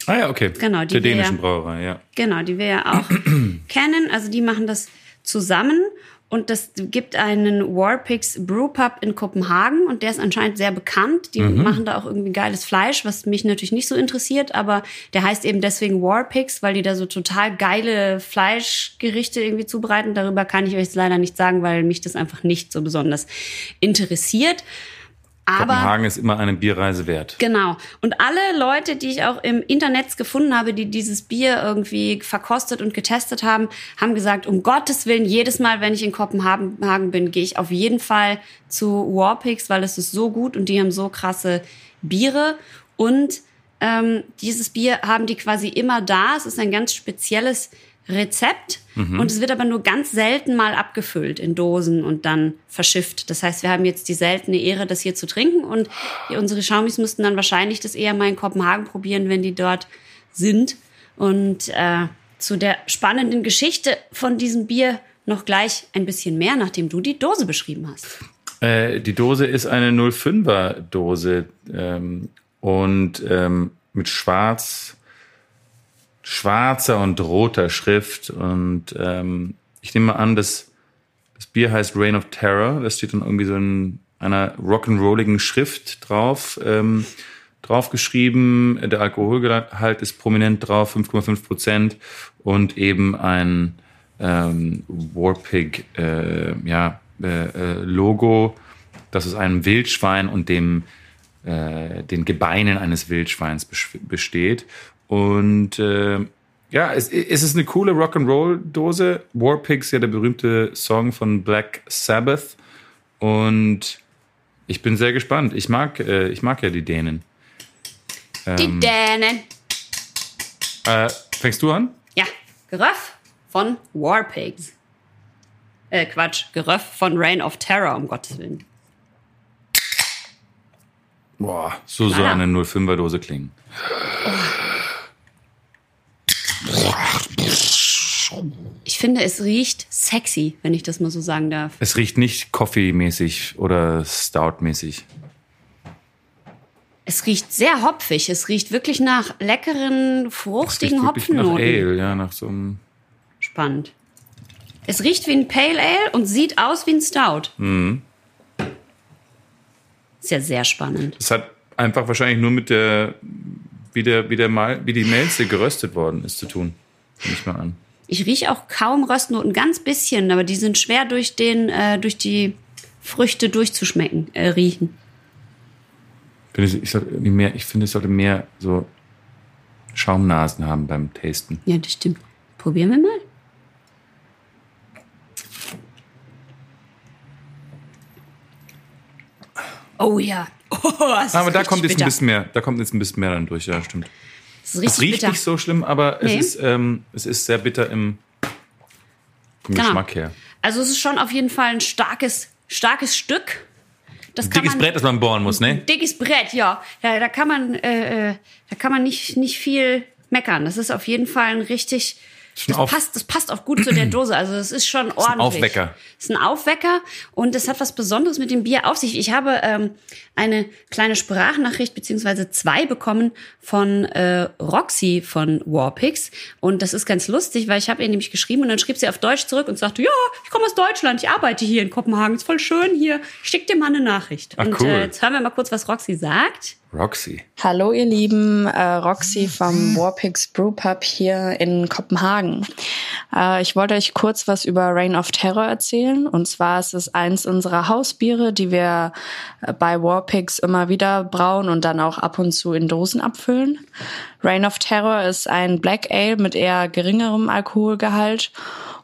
Speaker 2: Ah ja, okay.
Speaker 1: Genau, die
Speaker 2: Der dänischen
Speaker 1: wir-
Speaker 2: Brauerei, ja.
Speaker 1: Genau, die wir ja auch kennen. Also die machen das zusammen. Und das gibt einen Warpix Brewpub in Kopenhagen und der ist anscheinend sehr bekannt. Die machen da auch irgendwie geiles Fleisch, was mich natürlich nicht so interessiert, aber der heißt eben deswegen Warpix, weil die da so total geile Fleischgerichte irgendwie zubereiten. Darüber kann ich euch jetzt leider nicht sagen, weil mich das einfach nicht so besonders interessiert. Aber
Speaker 2: Kopenhagen ist immer eine Bierreise wert.
Speaker 1: Genau. Und alle Leute, die ich auch im Internet gefunden habe, die dieses Bier irgendwie verkostet und getestet haben, haben gesagt, um Gottes Willen, jedes Mal, wenn ich in Kopenhagen bin, gehe ich auf jeden Fall zu Warpix, weil es ist so gut und die haben so krasse Biere. Und ähm, dieses Bier haben die quasi immer da. Es ist ein ganz spezielles Rezept und es wird aber nur ganz selten mal abgefüllt in Dosen und dann verschifft. Das heißt, wir haben jetzt die seltene Ehre, das hier zu trinken und unsere Schaumis müssten dann wahrscheinlich das eher mal in Kopenhagen probieren, wenn die dort sind. Und äh, zu der spannenden Geschichte von diesem Bier noch gleich ein bisschen mehr, nachdem du die Dose beschrieben hast.
Speaker 2: Äh, die Dose ist eine 05er Dose ähm, und ähm, mit schwarz, schwarzer und roter Schrift. Und ähm, ich nehme an, dass das Bier heißt Reign of Terror. Das steht dann irgendwie so in einer rock'n'rolligen Schrift drauf. Ähm, draufgeschrieben. Der Alkoholgehalt ist prominent drauf, 5,5 Prozent und eben ein ähm, Warpig äh, ja, äh, äh, Logo, das aus einem Wildschwein und dem äh, den Gebeinen eines Wildschweins besteht. Und äh, ja, es, es ist eine coole Rock'n'Roll-Dose. Warpigs ja der berühmte Song von Black Sabbath. Und ich bin sehr gespannt. Ich mag, äh, ich mag ja die Dänen.
Speaker 1: Die
Speaker 2: Ähm,
Speaker 1: Dänen.
Speaker 2: äh, fängst du an?
Speaker 1: Ja, Geröff von Warpigs. Äh, Quatsch, Geröff von Reign of Terror, um Gottes Willen.
Speaker 2: Boah, so soll eine 05er Dose klingen.
Speaker 1: Ich finde, es riecht sexy, wenn ich das mal so sagen darf.
Speaker 2: Es riecht nicht Coffee-mäßig oder Stout-mäßig.
Speaker 1: Es riecht sehr hopfig. Es riecht wirklich nach leckeren, fruchtigen
Speaker 2: wirklich nach. Ale, ja, nach so einem.
Speaker 1: Spannend. Es riecht wie ein Pale Ale und sieht aus wie ein Stout.
Speaker 2: Mhm.
Speaker 1: Ist ja sehr spannend.
Speaker 2: Es hat einfach wahrscheinlich nur mit der, wie der, wie der Mal, wie die Melze geröstet worden ist zu tun. Nehme ich mal an.
Speaker 1: Ich rieche auch kaum Röstnoten, ganz bisschen, aber die sind schwer durch den, äh, durch die Früchte durchzuschmecken, äh, riechen.
Speaker 2: Ich finde, ich, sollte irgendwie mehr, ich finde, es sollte mehr so Schaumnasen haben beim Tasten.
Speaker 1: Ja, das stimmt. Probieren wir mal. Oh ja. Oh,
Speaker 2: Aber da kommt jetzt
Speaker 1: bitter.
Speaker 2: ein bisschen mehr, da kommt jetzt ein bisschen mehr dann durch, ja, stimmt.
Speaker 1: Es
Speaker 2: riecht
Speaker 1: bitter.
Speaker 2: nicht so schlimm, aber
Speaker 1: Nee.
Speaker 2: es ist, ähm, es ist sehr bitter im, im
Speaker 1: Genau.
Speaker 2: Geschmack her.
Speaker 1: Also es ist schon auf jeden Fall ein starkes, starkes Stück. Das
Speaker 2: Dickes
Speaker 1: man,
Speaker 2: Brett, das man bohren muss, ne?
Speaker 1: Dickes Brett, ja. ja da kann man, äh, äh, da kann man nicht, nicht viel meckern. Das ist auf jeden Fall ein richtig. Das
Speaker 2: auf-
Speaker 1: passt, das passt auch gut zu der Dose. Also es ist schon ordentlich.
Speaker 2: ein Aufwecker.
Speaker 1: Es ist ein Aufwecker und es hat was Besonderes mit dem Bier auf sich. Ich habe ähm, eine kleine Sprachnachricht beziehungsweise zwei bekommen von äh, Roxy von Warpix und das ist ganz lustig, weil ich habe ihr nämlich geschrieben und dann schrieb sie auf Deutsch zurück und sagte, ja, ich komme aus Deutschland, ich arbeite hier in Kopenhagen, ist voll schön hier, schick dir mal eine Nachricht.
Speaker 2: Ach,
Speaker 1: und
Speaker 2: cool.
Speaker 1: äh, jetzt hören wir mal kurz, was Roxy sagt.
Speaker 2: Roxy.
Speaker 4: Hallo ihr Lieben, äh, Roxy vom Warpix Brewpub hier in Kopenhagen. Äh, ich wollte euch kurz was über Reign of Terror erzählen. Und zwar ist es eins unserer Hausbiere, die wir äh, bei Warpix immer wieder brauen und dann auch ab und zu in Dosen abfüllen. Reign of Terror ist ein Black Ale mit eher geringerem Alkoholgehalt.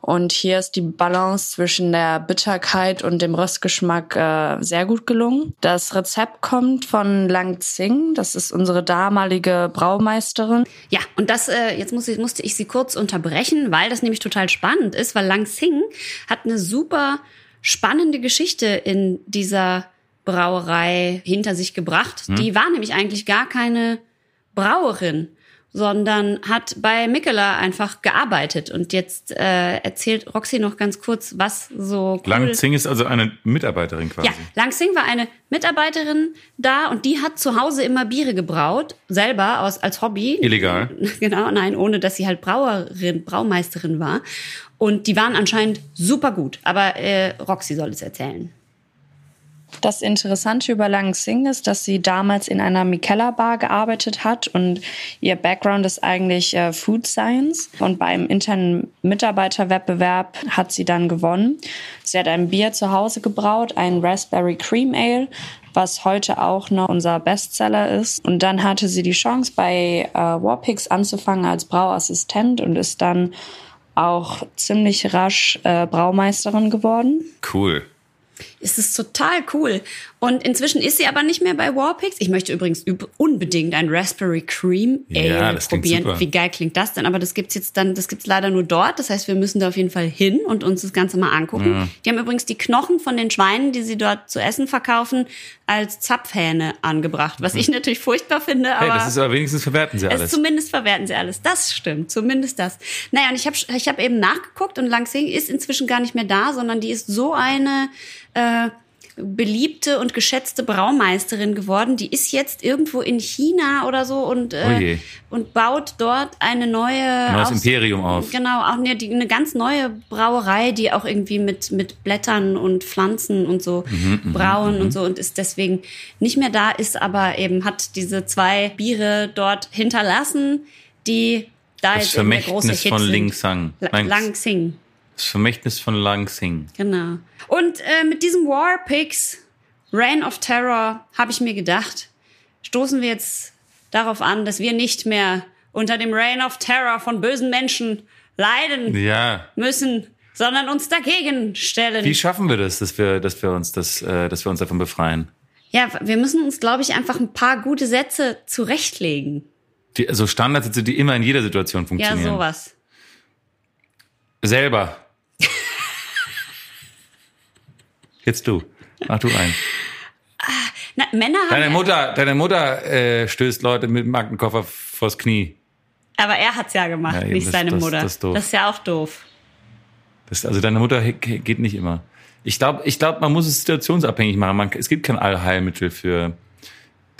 Speaker 4: Und hier ist die Balance zwischen der Bitterkeit und dem Röstgeschmack äh, sehr gut gelungen. Das Rezept kommt von Lang Tsing. Das ist unsere damalige Braumeisterin.
Speaker 1: Ja, und das, äh, jetzt muss ich, musste ich sie kurz unterbrechen, weil das nämlich total spannend ist, weil Lang Sing hat eine super spannende Geschichte in dieser Brauerei hinter sich gebracht. Die war nämlich eigentlich gar keine Brauerin. Sondern hat bei Mikela einfach gearbeitet. Und jetzt äh, erzählt Roxy noch ganz kurz, was so cool
Speaker 2: Lang Zing ist also eine Mitarbeiterin quasi.
Speaker 1: ja, Lang Sing war eine Mitarbeiterin da und die hat zu Hause immer Biere gebraut, selber aus, als Hobby.
Speaker 2: Illegal.
Speaker 1: Genau, nein, ohne dass sie halt Brauerin, Braumeisterin war. Und die waren anscheinend super gut. Aber äh, Roxy soll es erzählen.
Speaker 4: Das Interessante über Lang Sing ist, dass sie damals in einer Mikella Bar gearbeitet hat und ihr Background ist eigentlich äh, Food Science und beim internen Mitarbeiterwettbewerb hat sie dann gewonnen. Sie hat ein Bier zu Hause gebraut, ein Raspberry Cream Ale, was heute auch noch unser Bestseller ist. Und dann hatte sie die Chance, bei äh, Warpix anzufangen als Brauassistent und ist dann auch ziemlich rasch äh, Braumeisterin geworden.
Speaker 2: Cool.
Speaker 1: Es ist total cool. Und inzwischen ist sie aber nicht mehr bei Warpix. Ich möchte übrigens üb- unbedingt ein Raspberry Cream Ale
Speaker 2: Ja,
Speaker 1: probieren. Wie geil klingt das denn? Aber das gibt's jetzt dann, das gibt's leider nur dort. Das heißt, wir müssen da auf jeden Fall hin und uns das Ganze mal angucken. Die haben übrigens die Knochen von den Schweinen, die sie dort zu essen verkaufen, als Zapfhähne angebracht. Was ich natürlich furchtbar finde,
Speaker 2: Mhm. Hey,
Speaker 1: aber.
Speaker 2: das ist aber wenigstens verwerten sie
Speaker 1: Es
Speaker 2: alles.
Speaker 1: zumindest verwerten sie alles. Das stimmt, zumindest das. Naja, und ich habe ich hab eben nachgeguckt und Langsing ist inzwischen gar nicht mehr da, sondern die ist so eine äh, beliebte und geschätzte Braumeisterin geworden. Die ist jetzt irgendwo in China oder so und,
Speaker 2: Oh
Speaker 1: äh, und baut dort eine neue
Speaker 2: Neues
Speaker 1: Aus-
Speaker 2: Imperium auf.
Speaker 1: Genau, auch eine, die, eine ganz neue Brauerei, die auch irgendwie mit, mit Blättern und Pflanzen und so
Speaker 2: Mhm,
Speaker 1: brauen und so und ist deswegen nicht mehr da, ist aber eben, hat diese zwei Biere dort hinterlassen, die da
Speaker 2: Das
Speaker 1: jetzt eben der große
Speaker 2: Vermächtnis
Speaker 1: Hit
Speaker 2: von. Ling Sang.
Speaker 1: La-
Speaker 2: Lang-
Speaker 1: Lang Sing,
Speaker 2: Das Vermächtnis von Lang Sing.
Speaker 1: genau. Und äh, mit diesem War Pigs, Reign of Terror, habe ich mir gedacht, stoßen wir jetzt darauf an, dass wir nicht mehr unter dem Reign of Terror von bösen Menschen leiden
Speaker 2: Ja.
Speaker 1: müssen, sondern uns dagegen stellen.
Speaker 2: Wie schaffen wir das, dass wir, dass wir uns das, äh, dass wir uns davon befreien?
Speaker 1: ja, wir müssen uns, glaube ich, einfach ein paar gute Sätze zurechtlegen.
Speaker 2: Die, also Standardsätze, die immer in jeder Situation
Speaker 1: Ja,
Speaker 2: funktionieren.
Speaker 1: sowas.
Speaker 2: Selber. Jetzt du. Mach du ein.
Speaker 1: Na, Männer haben.
Speaker 2: Deine Mutter, deine Mutter äh, stößt Leute mit dem Aktenkoffer vors Knie.
Speaker 1: Aber er hat's ja gemacht,
Speaker 2: Ja, eben,
Speaker 1: nicht
Speaker 2: das-
Speaker 1: seine
Speaker 2: das-
Speaker 1: Mutter.
Speaker 2: das ist
Speaker 1: das ist ja auch doof.
Speaker 2: Das, also deine Mutter geht nicht immer. Ich glaube, ich glaub, man muss es situationsabhängig machen. Man, es gibt kein Allheilmittel für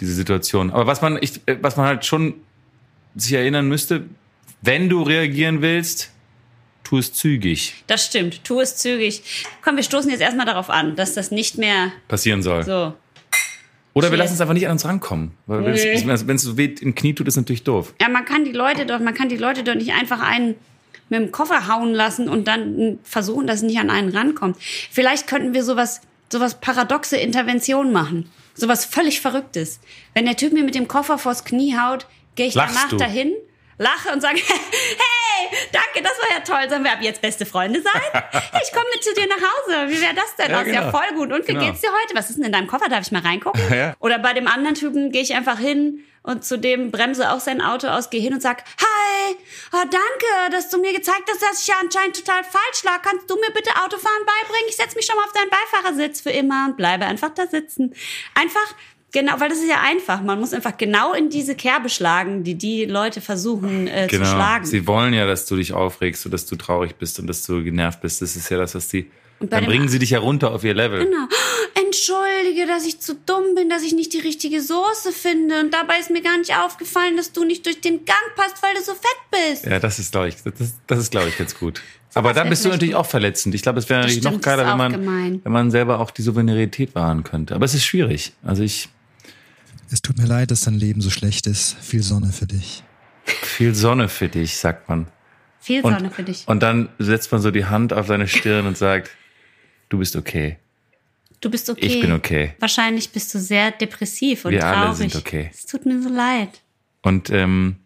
Speaker 2: diese Situation. Aber was man, ich, äh, was man halt schon sich erinnern müsste, wenn du reagieren willst, tu es zügig
Speaker 1: Das stimmt. Tu es zügig. Komm, wir stoßen jetzt erstmal darauf an, dass das nicht mehr
Speaker 2: passieren soll.
Speaker 1: so.
Speaker 2: Oder wir lassen es einfach nicht an uns rankommen. Weil wenn
Speaker 1: Nee.
Speaker 2: es wenn es so weh im Knie tut, ist natürlich doof.
Speaker 1: Ja, man kann die Leute doch, man kann die Leute doch nicht einfach einen mit dem Koffer hauen lassen und dann versuchen, dass es nicht an einen rankommt. Vielleicht könnten wir sowas, sowas paradoxe Intervention machen. Sowas völlig Verrücktes. Wenn der Typ mir mit dem Koffer vors Knie haut, gehe ich
Speaker 2: Lachst
Speaker 1: danach
Speaker 2: du?
Speaker 1: dahin, lache und sage, hey, danke, das war ja toll. Sollen wir ab jetzt beste Freunde sein? Ich komme mit zu dir nach Hause. Wie wäre das denn?
Speaker 2: Ja,
Speaker 1: das ist ja
Speaker 2: genau.
Speaker 1: voll gut. Und wie
Speaker 2: Genau.
Speaker 1: geht's dir heute? Was ist denn in deinem Koffer? Darf ich mal reingucken?
Speaker 2: Ja.
Speaker 1: Oder bei dem anderen Typen gehe ich einfach hin und zu dem bremse auch sein Auto aus, gehe hin und sag, hi, oh, danke, dass du mir gezeigt hast, dass ich ja anscheinend total falsch lag. Kannst du mir bitte Autofahren beibringen? Ich setze mich schon mal auf deinen Beifahrersitz für immer und bleibe einfach da sitzen. Einfach, genau, weil das ist ja einfach. Man muss einfach genau in diese Kerbe schlagen, die die Leute versuchen äh, zu
Speaker 2: Genau.
Speaker 1: schlagen.
Speaker 2: Sie wollen ja, dass du dich aufregst und dass du traurig bist und dass du genervt bist. Das ist ja das, was sie. Dann bringen sie dich ja runter auf ihr Level.
Speaker 1: Genau. Entschuldige, dass ich zu dumm bin, dass ich nicht die richtige Soße finde. Und dabei ist mir gar nicht aufgefallen, dass du nicht durch den Gang passt, weil du so fett bist.
Speaker 2: Ja, das ist, glaube ich, das, das ist, glaube ich, ganz gut. Aber
Speaker 1: was
Speaker 2: dann bist du natürlich
Speaker 1: gut.
Speaker 2: auch verletzend. Ich glaube, es wäre natürlich
Speaker 1: stimmt,
Speaker 2: noch geiler, wenn man,
Speaker 1: gemein.
Speaker 2: wenn man selber auch die Souveränität wahren könnte. Aber es ist schwierig. Also ich,
Speaker 5: Es tut mir leid, dass dein Leben so schlecht ist. Viel Sonne für dich.
Speaker 2: viel Sonne für dich, sagt man.
Speaker 1: Viel
Speaker 2: Und,
Speaker 1: Sonne für dich.
Speaker 2: und dann setzt man so die Hand auf seine Stirn und sagt, du bist okay.
Speaker 1: Du bist okay.
Speaker 2: Ich bin okay.
Speaker 1: Wahrscheinlich bist du sehr depressiv und
Speaker 2: Wir
Speaker 1: traurig.
Speaker 2: alle sind okay.
Speaker 1: Es tut mir so leid.
Speaker 2: Und ähm,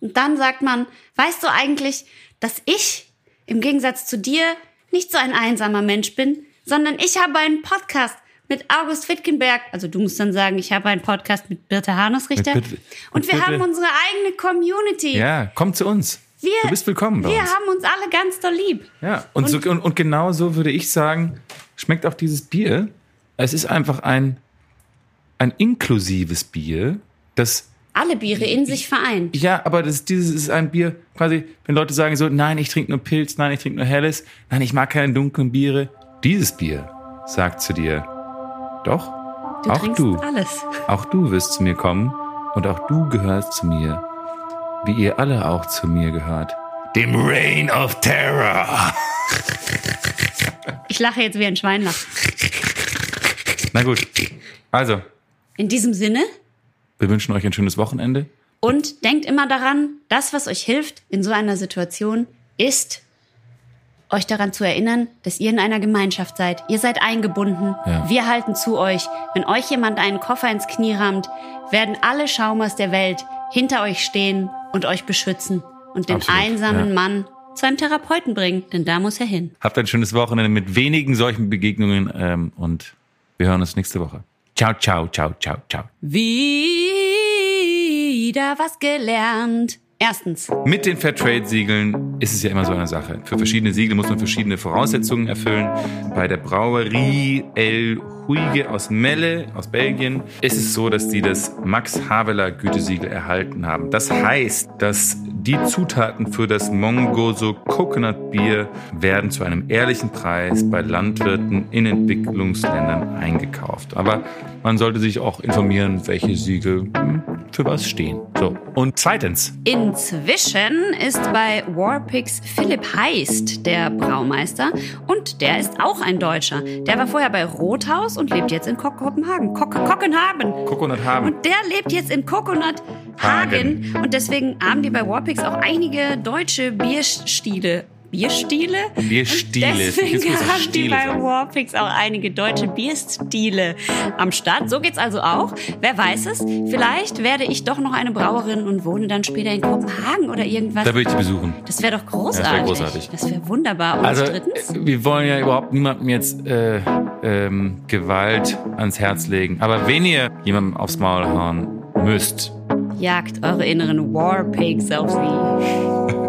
Speaker 1: Und dann sagt man, weißt du eigentlich, dass ich im Gegensatz zu dir nicht so ein einsamer Mensch bin, sondern ich habe einen Podcast mit August Wittgenberg. Also du musst dann sagen, ich habe einen Podcast mit Birte Hanusrichter.
Speaker 2: Mit Birte-
Speaker 1: und
Speaker 2: mit
Speaker 1: wir
Speaker 2: Birte-
Speaker 1: haben unsere eigene Community.
Speaker 2: ja, komm zu uns.
Speaker 1: Wir,
Speaker 2: du bist willkommen bei
Speaker 1: Wir
Speaker 2: uns.
Speaker 1: haben uns alle ganz doll lieb.
Speaker 2: Ja, und, so, und, und genau so würde ich sagen, schmeckt auch dieses Bier. Es ist einfach ein, ein inklusives Bier, das
Speaker 1: alle Biere in sich vereint.
Speaker 2: Ja, aber das, dieses ist ein Bier, quasi, wenn Leute sagen so, nein, ich trinke nur Pilz, nein, ich trinke nur Helles, nein, ich mag keine dunklen Biere. Dieses Bier sagt zu dir, doch,
Speaker 1: Du
Speaker 2: auch du,
Speaker 1: alles.
Speaker 2: auch du wirst zu mir kommen und auch du gehörst zu mir, wie ihr alle auch zu mir gehört. Dem Reign of Terror.
Speaker 1: Ich lache jetzt wie ein Schwein lacht.
Speaker 2: Na gut, also,
Speaker 1: In diesem Sinne
Speaker 2: wir wünschen euch ein schönes Wochenende.
Speaker 1: und denkt immer daran, das, was euch hilft in so einer Situation, ist euch daran zu erinnern, dass ihr in einer Gemeinschaft seid. Ihr seid eingebunden.
Speaker 2: Ja.
Speaker 1: Wir halten zu euch. Wenn euch jemand einen Koffer ins Knie rammt, werden alle Schaumers der Welt hinter euch stehen und euch beschützen und den
Speaker 2: Absolut,
Speaker 1: einsamen
Speaker 2: ja.
Speaker 1: Mann zu einem Therapeuten bringen, denn da muss er hin.
Speaker 2: Habt ein schönes Wochenende mit wenigen solchen Begegnungen ähm, und wir hören uns nächste Woche. Ciao, ciao, ciao, ciao, ciao.
Speaker 1: Wieder was gelernt. Erstens,
Speaker 2: Mit den Fairtrade-Siegeln ist es ja immer so eine Sache. Für verschiedene Siegel muss man verschiedene Voraussetzungen erfüllen. Bei der Brauerie El Huige aus Melle, aus Belgien, ist es so, dass die das Max Havelaar Gütesiegel erhalten haben. Das heißt, dass die Zutaten für das Mongoso Coconut Bier werden zu einem ehrlichen Preis bei Landwirten in Entwicklungsländern eingekauft. Aber man sollte sich auch informieren, welche Siegel hm, für was stehen. So. Und zweitens,
Speaker 1: Inzwischen ist bei Warpix Philipp Heist der Braumeister und der ist auch ein Deutscher. Der war vorher bei Rothaus und lebt jetzt in Ko- Kopenhagen. Ko Kopenhagen.
Speaker 2: Coconut haben.
Speaker 1: Und der lebt jetzt in Coconut Hagen. Und deswegen haben die bei Warpix auch einige deutsche Bierstile. Bierstile?
Speaker 2: Bierstile.
Speaker 1: Und deswegen haben die bei. Warpix auch einige deutsche Bierstile am Start. So geht's also auch. Wer weiß es? Vielleicht werde ich doch noch eine Brauerin und wohne dann später in Kopenhagen oder irgendwas.
Speaker 2: Da würde ich die besuchen.
Speaker 1: Das wäre doch großartig.
Speaker 2: Ja, das wär großartig.
Speaker 1: Das wäre wunderbar. Und
Speaker 2: Also,
Speaker 1: drittens?
Speaker 2: äh, wir wollen ja überhaupt niemandem jetzt äh, ähm, Gewalt ans Herz legen. Aber wenn ihr jemandem aufs Maul hauen müsst,
Speaker 1: Jagt eure inneren Warpigs auf sie.